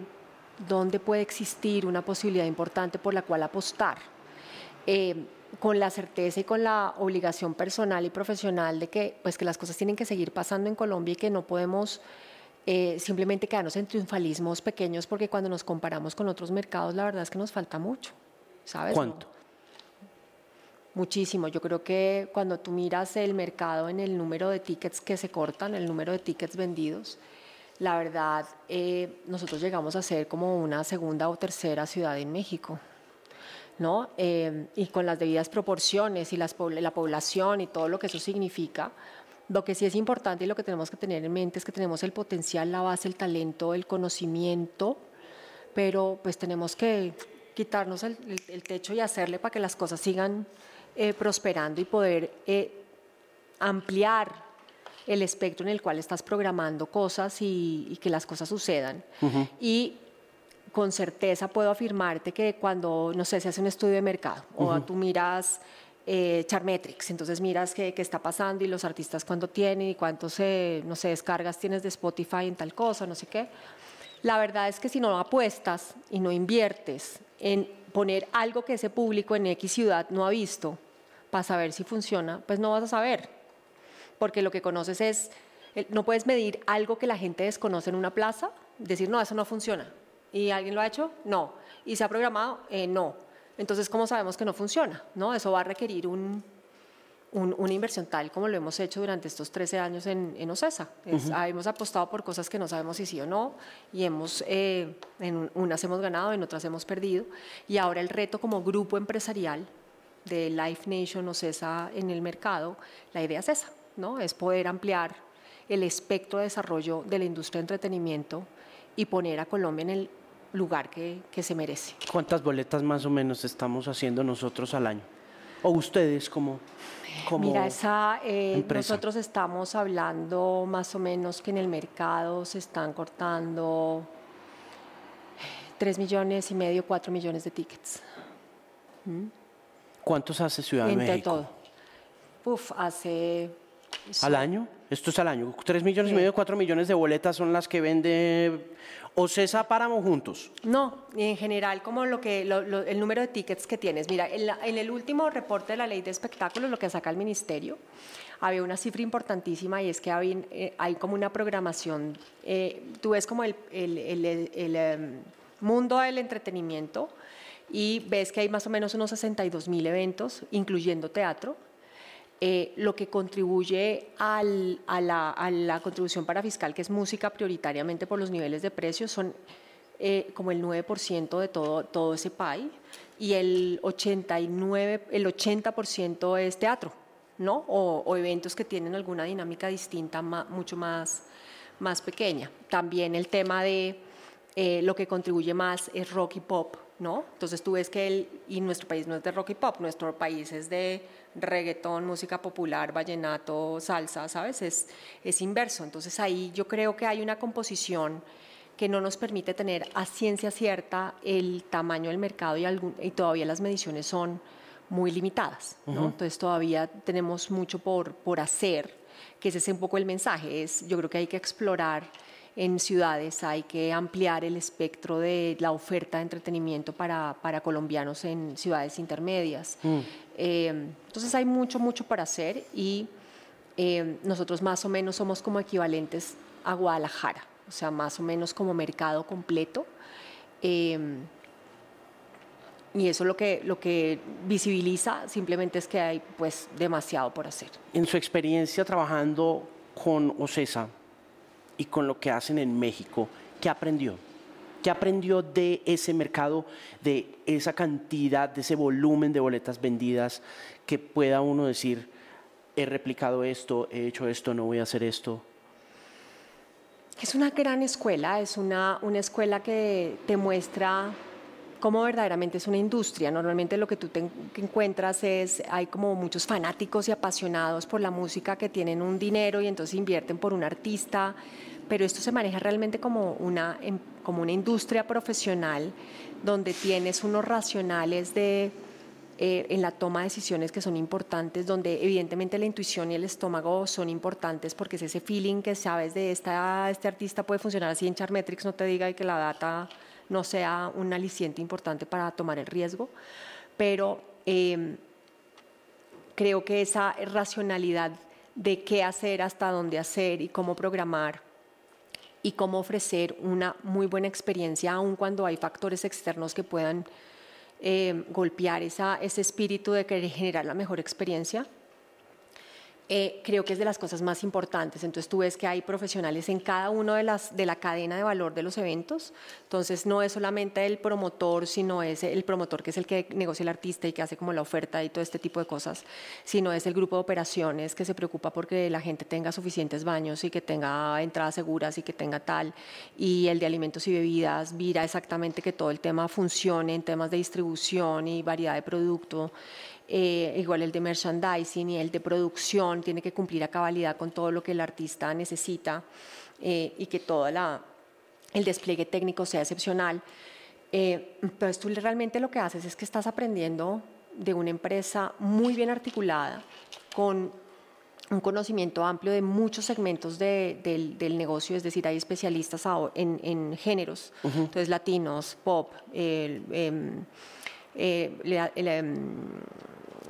dónde puede existir una posibilidad importante por la cual apostar, con la certeza y con la obligación personal y profesional de que, pues, que las cosas tienen que seguir pasando en Colombia y que no podemos eh, simplemente quedarnos en triunfalismos pequeños porque cuando nos comparamos con otros mercados la verdad es que nos falta mucho. ¿Sabes? ¿Cuánto? Muchísimo. Yo creo que cuando tú miras el mercado en el número de tickets que se cortan, el número de tickets vendidos, la verdad, eh, nosotros llegamos a ser como una segunda o tercera ciudad en México. ¿No? Eh, y con las debidas proporciones y las, la población y todo lo que eso significa, lo que sí es importante y lo que tenemos que tener en mente es que tenemos el potencial, la base, el talento, el conocimiento, pero pues tenemos que quitarnos el, techo y hacerle para que las cosas sigan eh, prosperando y poder ampliar el espectro en el cual estás programando cosas y, que las cosas sucedan. Y con certeza puedo afirmarte que cuando, no sé, se hace un estudio de mercado o tú miras eh, Charmetrics, entonces miras qué, qué, está pasando y los artistas cuánto tienen y cuántos, no sé, descargas tienes de Spotify en tal cosa, no sé qué. La verdad es que si no apuestas y no inviertes en poner algo que ese público en X ciudad no ha visto para saber si funciona, pues no vas a saber porque lo que conoces es, no puedes medir algo que la gente desconoce en una plaza, decir, no, eso no funciona. ¿Y alguien lo ha hecho? No. ¿Y se ha programado? Eh, no. Entonces, ¿cómo sabemos que no funciona? ¿No? Eso va a requerir un, una inversión tal como lo hemos hecho durante estos 13 años en, en OCESA. Ah, hemos apostado por cosas que no sabemos si sí o no y hemos, eh, en unas hemos ganado, en otras hemos perdido. Y ahora el reto como grupo empresarial de Life Nation OCESA en el mercado, la idea es esa, ¿no? es poder ampliar el espectro de desarrollo de la industria de entretenimiento y poner a Colombia en el lugar que, se merece. ¿Cuántas boletas más o menos estamos haciendo nosotros al año? ¿O ustedes como, como Mira, esa, eh, nosotros estamos hablando más o menos que en el mercado se están cortando 3 millones y medio, 4 millones de tickets. ¿Mm? ¿Cuántos hace Ciudad de México? todo. Uf, hace ¿Al año? Esto es al año. Tres millones y medio, cuatro millones de boletas son las que vende Ocesa Páramo juntos. No, en general como lo que el número de tickets que tienes. Mira, en, el último reporte de la ley de espectáculos, lo que saca el ministerio, había una cifra importantísima y es que hay, eh, hay como una programación. Eh, tú ves como el, el em, mundo del entretenimiento y ves que hay más o menos unos 62 mil eventos, incluyendo teatro eh, lo que contribuye a, la, contribución para fiscal, que es música prioritariamente por los niveles de precios, son eh, como el 9% de todo, todo ese PAI y el, 89, el 80% es teatro, ¿no? O, eventos que tienen alguna dinámica distinta, mucho más, más pequeña. También el tema de eh, lo que contribuye más es rock y pop, ¿no? Entonces tú ves que el, y nuestro país no es de rock y pop, nuestro país es de reggaetón, música popular, vallenato, salsa, ¿sabes? Es, es inverso. Entonces ahí yo creo que hay una composición que no nos permite tener a ciencia cierta el tamaño del mercado y, algún, y todavía las mediciones son muy limitadas. ¿no? Entonces todavía tenemos mucho por, por hacer, que ese es un poco el mensaje. Es, yo creo que hay que explorar en ciudades, hay que ampliar el espectro de la oferta de entretenimiento para, para colombianos en ciudades intermedias. Mm. Eh, entonces hay mucho, mucho para hacer y eh, nosotros más o menos somos como equivalentes a Guadalajara, o sea, más o menos como mercado completo. Eh, y eso lo que, lo que visibiliza simplemente es que hay pues demasiado por hacer. En su experiencia trabajando con OCESA y con lo que hacen en México, ¿qué aprendió? ¿Qué aprendió de ese mercado, de esa cantidad, de ese volumen de boletas vendidas que pueda uno decir, he replicado esto, he hecho esto, no voy a hacer esto? Es una gran escuela, es una, una escuela que te muestra cómo verdaderamente es una industria. Normalmente lo que tú te encuentras es, hay como muchos fanáticos y apasionados por la música que tienen un dinero y entonces invierten por un artista, pero esto se maneja realmente como una, em, como una industria profesional donde tienes unos racionales de, eh, en la toma de decisiones que son importantes, donde evidentemente la intuición y el estómago son importantes porque es ese feeling que sabes de esta, este artista puede funcionar así en Charmetrics, no te diga y que la data no sea un aliciente importante para tomar el riesgo, pero em, creo que esa racionalidad de qué hacer, hasta dónde hacer y cómo programar y cómo ofrecer una muy buena experiencia, aun cuando hay factores externos que puedan em, golpear ese espíritu de querer generar la mejor experiencia, eh, creo que es de las cosas más importantes. Entonces tú ves que hay profesionales en cada uno de las de la cadena de valor de los eventos. Entonces no es solamente el promotor, sino es el promotor que es el que negocia el artista y que hace como la oferta y todo este tipo de cosas, sino es el grupo de operaciones que se preocupa porque la gente tenga suficientes baños y que tenga entradas seguras y que tenga tal. Y el de alimentos y bebidas mira exactamente que todo el tema funcione en temas de distribución y variedad de producto. Eh, igual el de merchandising y el de producción tiene que cumplir a cabalidad con todo lo que el artista necesita eh, y que todo el despliegue técnico sea excepcional. Eh, entonces tú realmente lo que haces es que estás aprendiendo de una empresa muy bien articulada, con un conocimiento amplio de muchos segmentos del, del, negocio, es decir, hay especialistas en, en géneros, entonces latinos, pop, em, em,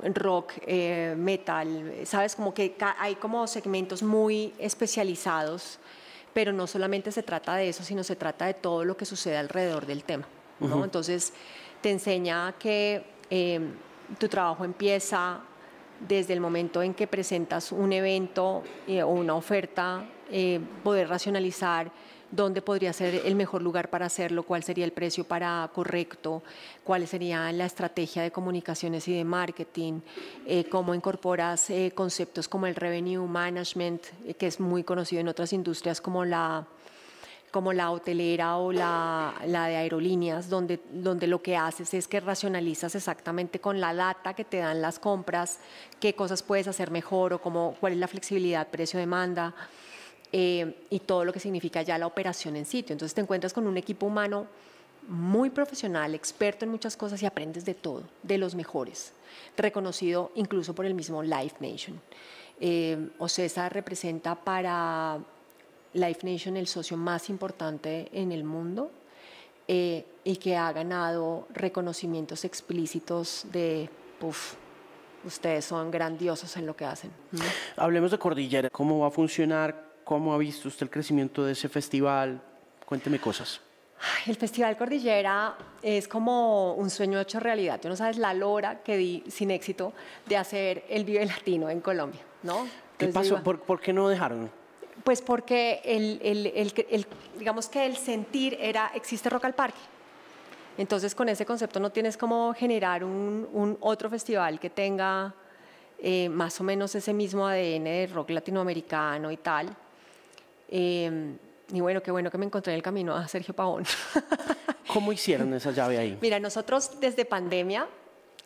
rock, eh, metal, sabes, como que hay como segmentos muy especializados, pero no solamente se trata de eso, sino se trata de todo lo que sucede alrededor del tema. ¿no? Entonces, te enseña que eh, tu trabajo empieza desde el momento en que presentas un evento eh, o una oferta, poder racionalizar dónde podría ser el mejor lugar para hacerlo, cuál sería el precio para correcto, cuál sería la estrategia de comunicaciones y de marketing, eh, cómo incorporas eh, conceptos como el revenue management, eh, que es muy conocido en otras industrias como la como la hotelera o la, la, de aerolíneas, donde, donde lo que haces es que racionalizas exactamente con la data que te dan las compras, qué cosas puedes hacer mejor o cómo, cuál es la flexibilidad precio-demanda. Eh, y todo lo que significa ya la operación en sitio. Entonces te encuentras con un equipo humano muy profesional, experto en muchas cosas y aprendes de todo, de los mejores, reconocido incluso por el mismo Life Nation. Eh, OCESA representa para Life Nation el socio más importante en el mundo eh, y que ha ganado reconocimientos explícitos de, puff, ustedes son grandiosos en lo que hacen. Hablemos de Cordillera, ¿cómo va a funcionar? ¿Cómo ha visto usted el crecimiento de ese festival? Cuénteme cosas. El Festival Cordillera es como un sueño hecho realidad. Tú no sabes la lora que di sin éxito de hacer el Vive Latino en Colombia, ¿no? ¿Qué pasó? ¿Por, qué no dejaron? Pues porque el, el, digamos que el sentir era, existe Rock al Parque. Entonces con ese concepto no tienes como generar un, un otro festival que tenga eh, más o menos ese mismo ADN de rock latinoamericano y tal. Em, y bueno, qué bueno que me encontré en el camino a Sergio Pavón. ¿Cómo hicieron esa llave ahí? Mira, nosotros desde pandemia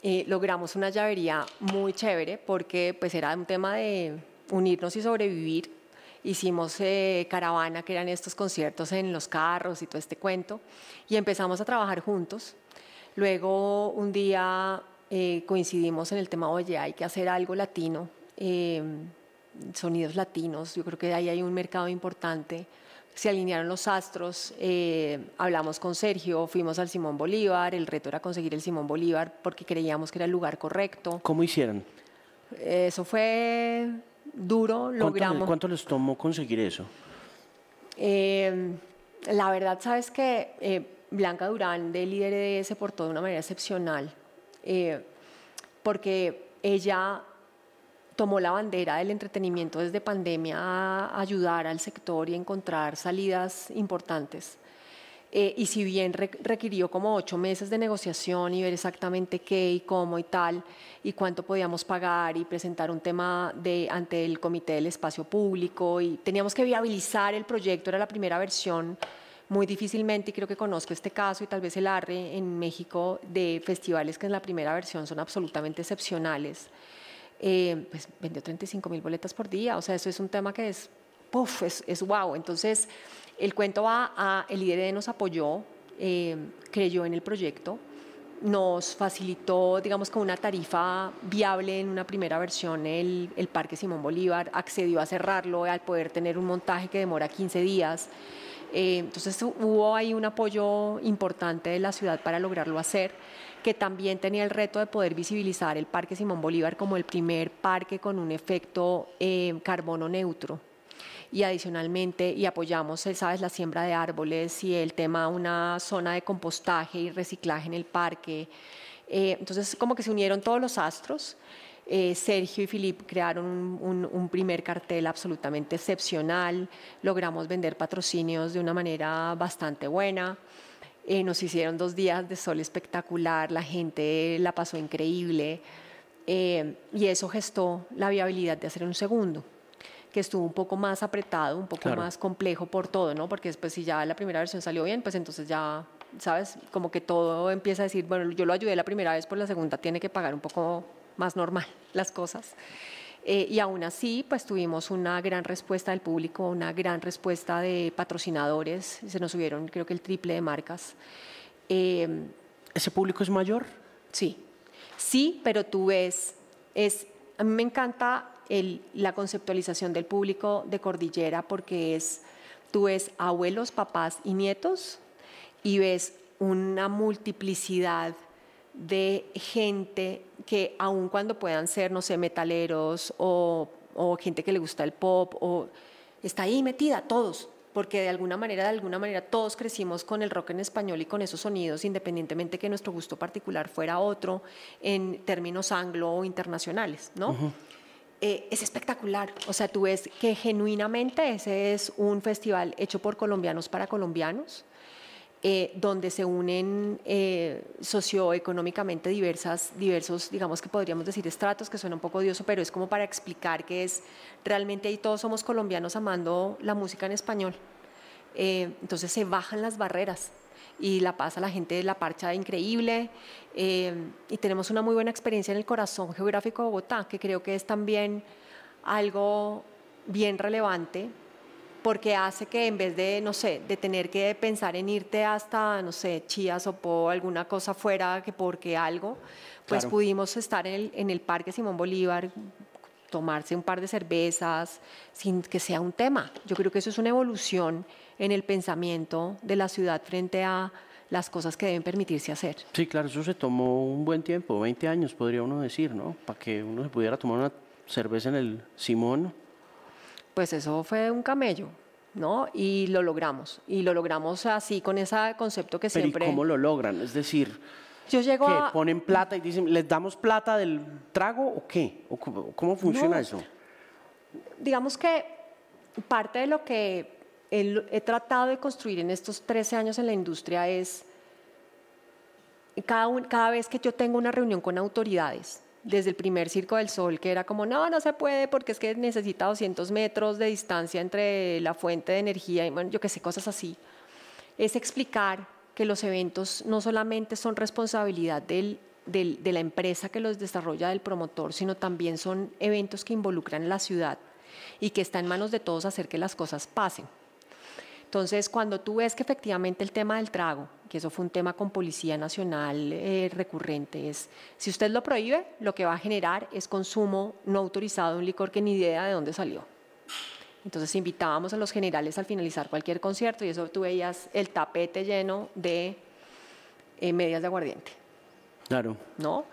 eh, logramos una llavería muy chévere porque pues era un tema de unirnos y sobrevivir. Hicimos eh, caravana, que eran estos conciertos en los carros y todo este cuento, y empezamos a trabajar juntos. Luego un día eh, coincidimos en el tema, oye, hay que hacer algo latino, eh, sonidos latinos, yo creo que ahí hay un mercado importante. Se alinearon los astros, eh, hablamos con Sergio, fuimos al Simón Bolívar, el reto era conseguir el Simón Bolívar porque creíamos que era el lugar correcto. ¿Cómo hicieron? Eso fue duro, logramos. ¿Cuánto, ¿Cuánto les tomó conseguir eso? la verdad, sabes que Blanca Durán de Líder e se portó de una manera excepcional, eh, porque ella tomó la bandera del entretenimiento desde pandemia a ayudar al sector y encontrar salidas importantes. Eh, y si bien requirió como ocho meses de negociación y ver exactamente qué y cómo y tal, y cuánto podíamos pagar y presentar un tema de, ante el Comité del Espacio Público, y teníamos que viabilizar el proyecto, era la primera versión muy difícilmente, y creo que conozco este caso y tal vez el ARRE en México de festivales que en la primera versión son absolutamente excepcionales, eh, pues vendió 35 mil boletas por día, o sea, eso es un tema que es, puff, es, es wow. Entonces, el cuento va a, el IDD nos apoyó, eh, creyó en el proyecto, nos facilitó, digamos, con una tarifa viable en una primera versión el, el Parque Simón Bolívar, accedió a cerrarlo al poder tener un montaje que demora 15 días. Eh, entonces hubo ahí un apoyo importante de la ciudad para lograrlo hacer, que también tenía el reto de poder visibilizar el Parque Simón Bolívar como el primer parque con un efecto eh, carbono neutro. Y adicionalmente, y apoyamos, eh, sabes, la siembra de árboles y el tema de una zona de compostaje y reciclaje en el parque. entonces, como que se unieron todos los astros. Eh, Sergio y Filip crearon un, primer cartel absolutamente excepcional, logramos vender patrocinios de una manera bastante buena. Eh, nos hicieron dos días de sol espectacular, la gente la pasó increíble eh, y eso gestó la viabilidad de hacer un segundo que estuvo un poco más apretado, un poco más complejo por todo, ¿no? Porque después si ya la primera versión salió bien, pues entonces ya, ¿sabes? Como que todo empieza a decir, bueno, yo lo ayudé la primera vez, por la segunda tiene que pagar un poco más normal las cosas. Eh, y aún así, pues tuvimos una gran respuesta del público, una gran respuesta de patrocinadores, se nos subieron creo que el triple de marcas. Em, ¿Ese público es mayor? Sí, sí, pero tú ves, es, a mí me encanta el, la conceptualización del público de Cordillera porque es, tú ves abuelos, papás y nietos y ves una multiplicidad de gente que aun cuando puedan ser, no sé, metaleros o, gente que le gusta el pop, o está ahí metida, todos, porque de alguna manera, de alguna manera todos crecimos con el rock en español y con esos sonidos, independientemente que nuestro gusto particular fuera otro en términos anglo o internacionales, ¿no? Eh, es espectacular, o sea, tú ves que genuinamente ese es un festival hecho por colombianos para colombianos, eh, donde se unen eh, socioeconómicamente diversas, diversos, digamos que podríamos decir estratos, que suena un poco odioso, pero es como para explicar que es realmente ahí todos somos colombianos amando la música en español. Eh, entonces se bajan las barreras y la pasa la gente de la parcha increíble y tenemos una muy buena experiencia en el corazón geográfico de Bogotá, que creo que es también algo bien relevante porque hace que en vez de, no sé, de tener que pensar en irte hasta, no sé, Chías o po, alguna cosa fuera, que porque algo, pues pudimos estar en el, en el Parque Simón Bolívar, tomarse un par de cervezas, sin que sea un tema. Yo creo que eso es una evolución en el pensamiento de la ciudad frente a las cosas que deben permitirse hacer. Sí, claro, eso se tomó un buen tiempo, 20 años podría uno decir, ¿no? Para que uno se pudiera tomar una cerveza en el Simón pues eso fue un camello, ¿no? Y lo logramos. Y lo logramos así, con ese concepto que siempre... ¿Y cómo lo logran? Es decir, yo llego que ponen plata y dicen, ¿les damos plata del trago o qué? ¿O cómo, funciona eso? Digamos que parte de lo que he tratado de construir en estos 13 años en la industria es cada, cada vez que yo tengo una reunión con autoridades, desde el primer Circo del Sol, que era como, no, no se puede porque es que necesita 200 metros de distancia entre la fuente de energía y yo qué sé, cosas así. Es explicar que los eventos no solamente son responsabilidad de la empresa que los desarrolla, del promotor, sino también son eventos que involucran la ciudad y que está en manos de todos hacer que las cosas pasen. Entonces, cuando tú ves que efectivamente el tema del trago que eso fue un tema con Policía Nacional eh, recurrente, es si usted lo prohíbe, lo que va a generar es consumo no autorizado de un licor que ni idea de dónde salió. Entonces invitábamos a los generales al finalizar cualquier concierto y eso tú veías el tapete lleno de eh, medias de aguardiente. Claro. ¿No?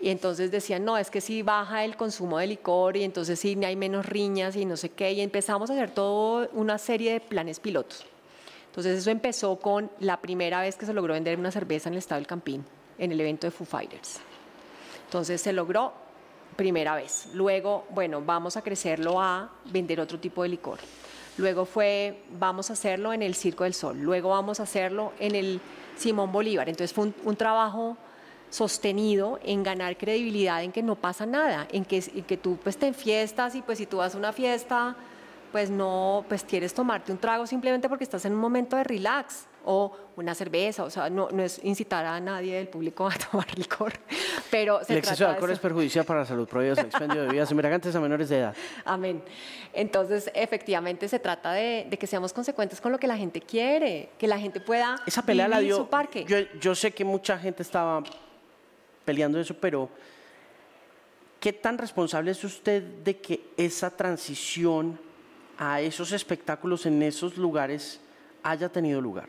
Y entonces decían, no, es que si baja el consumo de licor y entonces sí hay menos riñas y no sé qué. Y empezamos a hacer toda una serie de planes pilotos. Entonces eso empezó con la primera vez que se logró vender una cerveza en el estado del Campín, en el evento de Foo Fighters. Entonces se logró primera vez. Luego, bueno, vamos a crecerlo a vender otro tipo de licor. Luego fue, vamos a hacerlo en el Circo del Sol. Luego vamos a hacerlo en el Simón Bolívar. Entonces fue un, trabajo sostenido en ganar credibilidad en que no pasa nada, en que, en que tú pues te enfiestas y pues si tú vas a una fiesta pues no, pues quieres tomarte un trago simplemente porque estás en un momento de relax o una cerveza, o sea, no, no es incitar a nadie del público a tomar licor, pero se El exceso de alcohol es perjudicial para la salud, prohibido el expendio de bebidas embriagantes a menores de edad. Amén. Entonces, efectivamente, se trata de, de, que seamos consecuentes con lo que la gente quiere, que la gente pueda Esa pelea la dio, su parque. Yo, yo sé que mucha gente estaba peleando eso, pero ¿qué tan responsable es usted de que esa transición a esos espectáculos en esos lugares haya tenido lugar.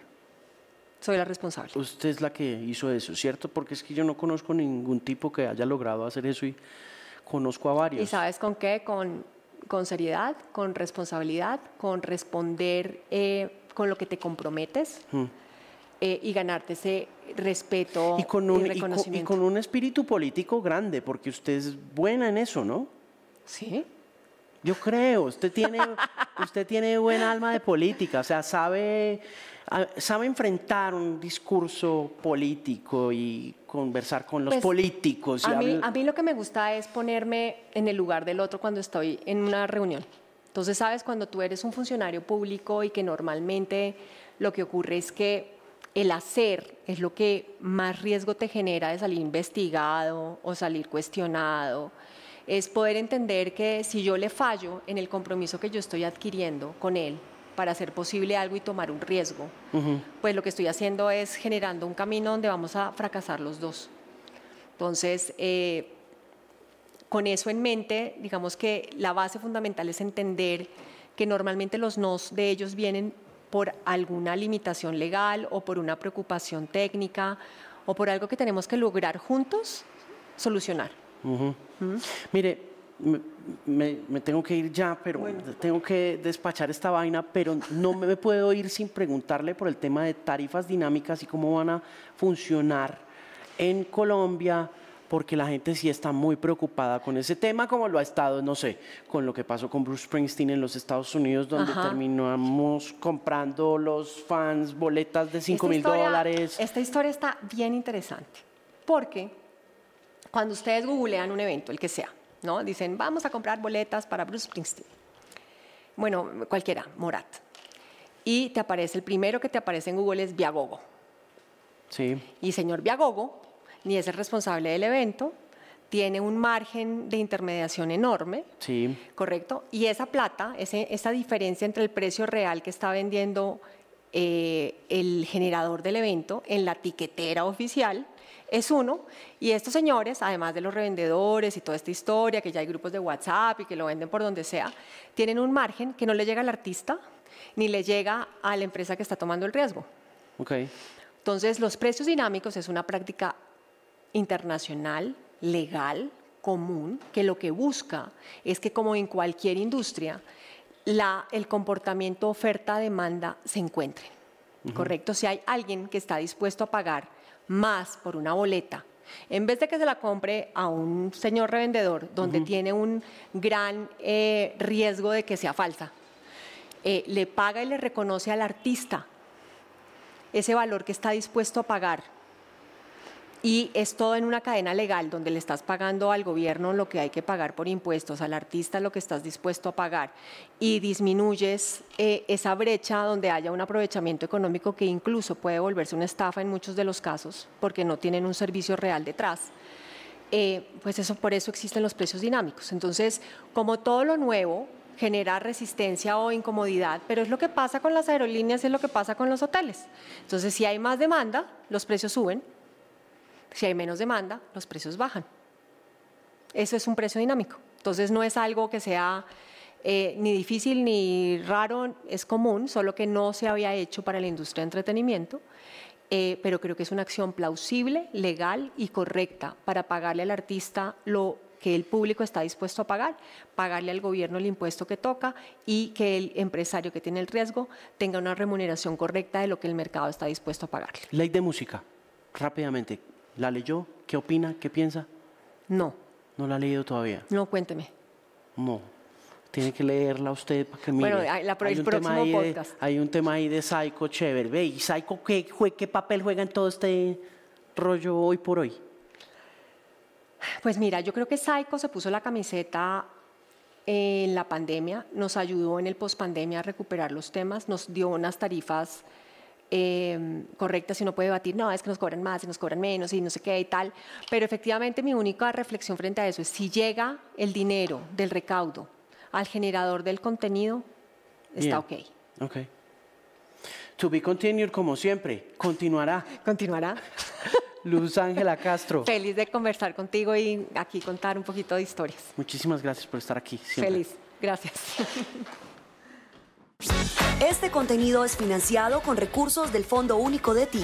Soy la responsable. Usted es la que hizo eso, ¿cierto? Porque es que yo no conozco ningún tipo que haya logrado hacer eso y conozco a varios. ¿Y sabes con qué? Con, con seriedad, con responsabilidad, con responder eh, con lo que te comprometes. Mm. Eh, y ganarte ese respeto y, con un, reconocimiento. y con un espíritu político grande, porque usted es buena en eso, ¿no? Sí. Yo creo, usted tiene, usted tiene buen alma de política, o sea, sabe, sabe enfrentar un discurso político y conversar con los pues, políticos. a, mí, a mí lo que me gusta es ponerme en el lugar del otro cuando estoy en una reunión. Entonces, sabes, cuando tú eres un funcionario público y que normalmente lo que ocurre es que el hacer es lo que más riesgo te genera de salir investigado o salir cuestionado es poder entender que si yo le fallo en el compromiso que yo estoy adquiriendo con él para hacer posible algo y tomar un riesgo, pues lo que estoy haciendo es generando un camino donde vamos a fracasar los dos. Entonces, eh, con eso en mente, digamos que la base fundamental es entender que normalmente los nos de ellos vienen por alguna limitación legal o por una preocupación técnica o por algo que tenemos que lograr juntos solucionar. Mire, me, tengo que ir ya, pero tengo que despachar esta vaina, pero no me puedo ir sin preguntarle por el tema de tarifas dinámicas y cómo van a funcionar en Colombia, porque la gente sí está muy preocupada con ese tema, como lo ha estado, no sé, con lo que pasó con Bruce Springsteen en los Estados Unidos, donde terminamos comprando los fans boletas de 5 mil dólares. Esta historia está bien interesante, porque cuando ustedes googlean un evento, el que sea, ¿no? Dicen, vamos a comprar boletas para Bruce Springsteen. Bueno, cualquiera, Morat. Y te aparece, el primero que te aparece en Google es Viagogo. Sí. Y señor Viagogo, ni es el responsable del evento, tiene un margen de intermediación enorme. Sí. ¿Correcto? Y esa plata, esa diferencia entre el precio real que está vendiendo eh, el generador del evento en la tiquetera oficial es uno. Y estos señores, además de los revendedores y toda esta historia, que ya hay grupos de WhatsApp y que lo venden por donde sea, tienen un margen que no le llega al artista ni le llega a la empresa que está tomando el riesgo. Okay. Entonces, los precios dinámicos es una práctica internacional, legal, común, que lo que busca es que, como en cualquier industria, la, el comportamiento oferta-demanda se encuentre. ¿Correcto? Si hay alguien que está dispuesto a pagar más por una boleta, en vez de que se la compre a un señor revendedor donde tiene un gran eh, riesgo de que sea falsa, eh, le paga y le reconoce al artista ese valor que está dispuesto a pagar y es todo en una cadena legal donde le estás pagando al gobierno lo que hay que pagar por impuestos, al artista lo que estás dispuesto a pagar y disminuyes eh, esa brecha donde haya un aprovechamiento económico que incluso puede volverse una estafa en muchos de los casos porque no tienen un servicio real detrás. Eh, pues eso por eso existen los precios dinámicos. Entonces, como todo lo nuevo genera resistencia o incomodidad, pero es lo que pasa con las aerolíneas, es lo que pasa con los hoteles. Entonces, si hay más demanda, los precios suben, si hay menos demanda, los precios bajan. Eso es un precio dinámico. Entonces, no es algo que sea eh, ni difícil ni raro, es común, solo que no se había hecho para la industria de entretenimiento. Eh, pero creo que es una acción plausible, legal y correcta para pagarle al artista lo que el público está dispuesto a pagar, pagarle al gobierno el impuesto que toca y que el empresario que tiene el riesgo tenga una remuneración correcta de lo que el mercado está dispuesto a pagarle. Ley de música, rápidamente. ¿La leyó? ¿Qué opina? ¿Qué piensa? No. ¿No la ha leído todavía? No, cuénteme. No. Tiene que leerla usted para que mire. Bueno, la, hay el próximo podcast. hay un tema ahí de Psycho chévere. Ve, ¿y Psycho qué, qué papel juega en todo este rollo hoy por hoy? Pues mira, yo creo que Psycho se puso la camiseta en la pandemia, nos ayudó en el pospandemia a recuperar los temas, nos dio unas tarifas em, correctas y uno puede debatir, no, es que nos cobran más y nos cobran menos y no sé qué y tal, pero efectivamente mi única reflexión frente a eso es si llega el dinero del recaudo al generador del contenido, está ok. Ok. To be continued como siempre, continuará. Continuará. Luz Ángela Castro. Feliz de conversar contigo y aquí contar un poquito de historias. Muchísimas gracias por estar aquí. Feliz, gracias. Este contenido es financiado con recursos del Fondo Único de Ti.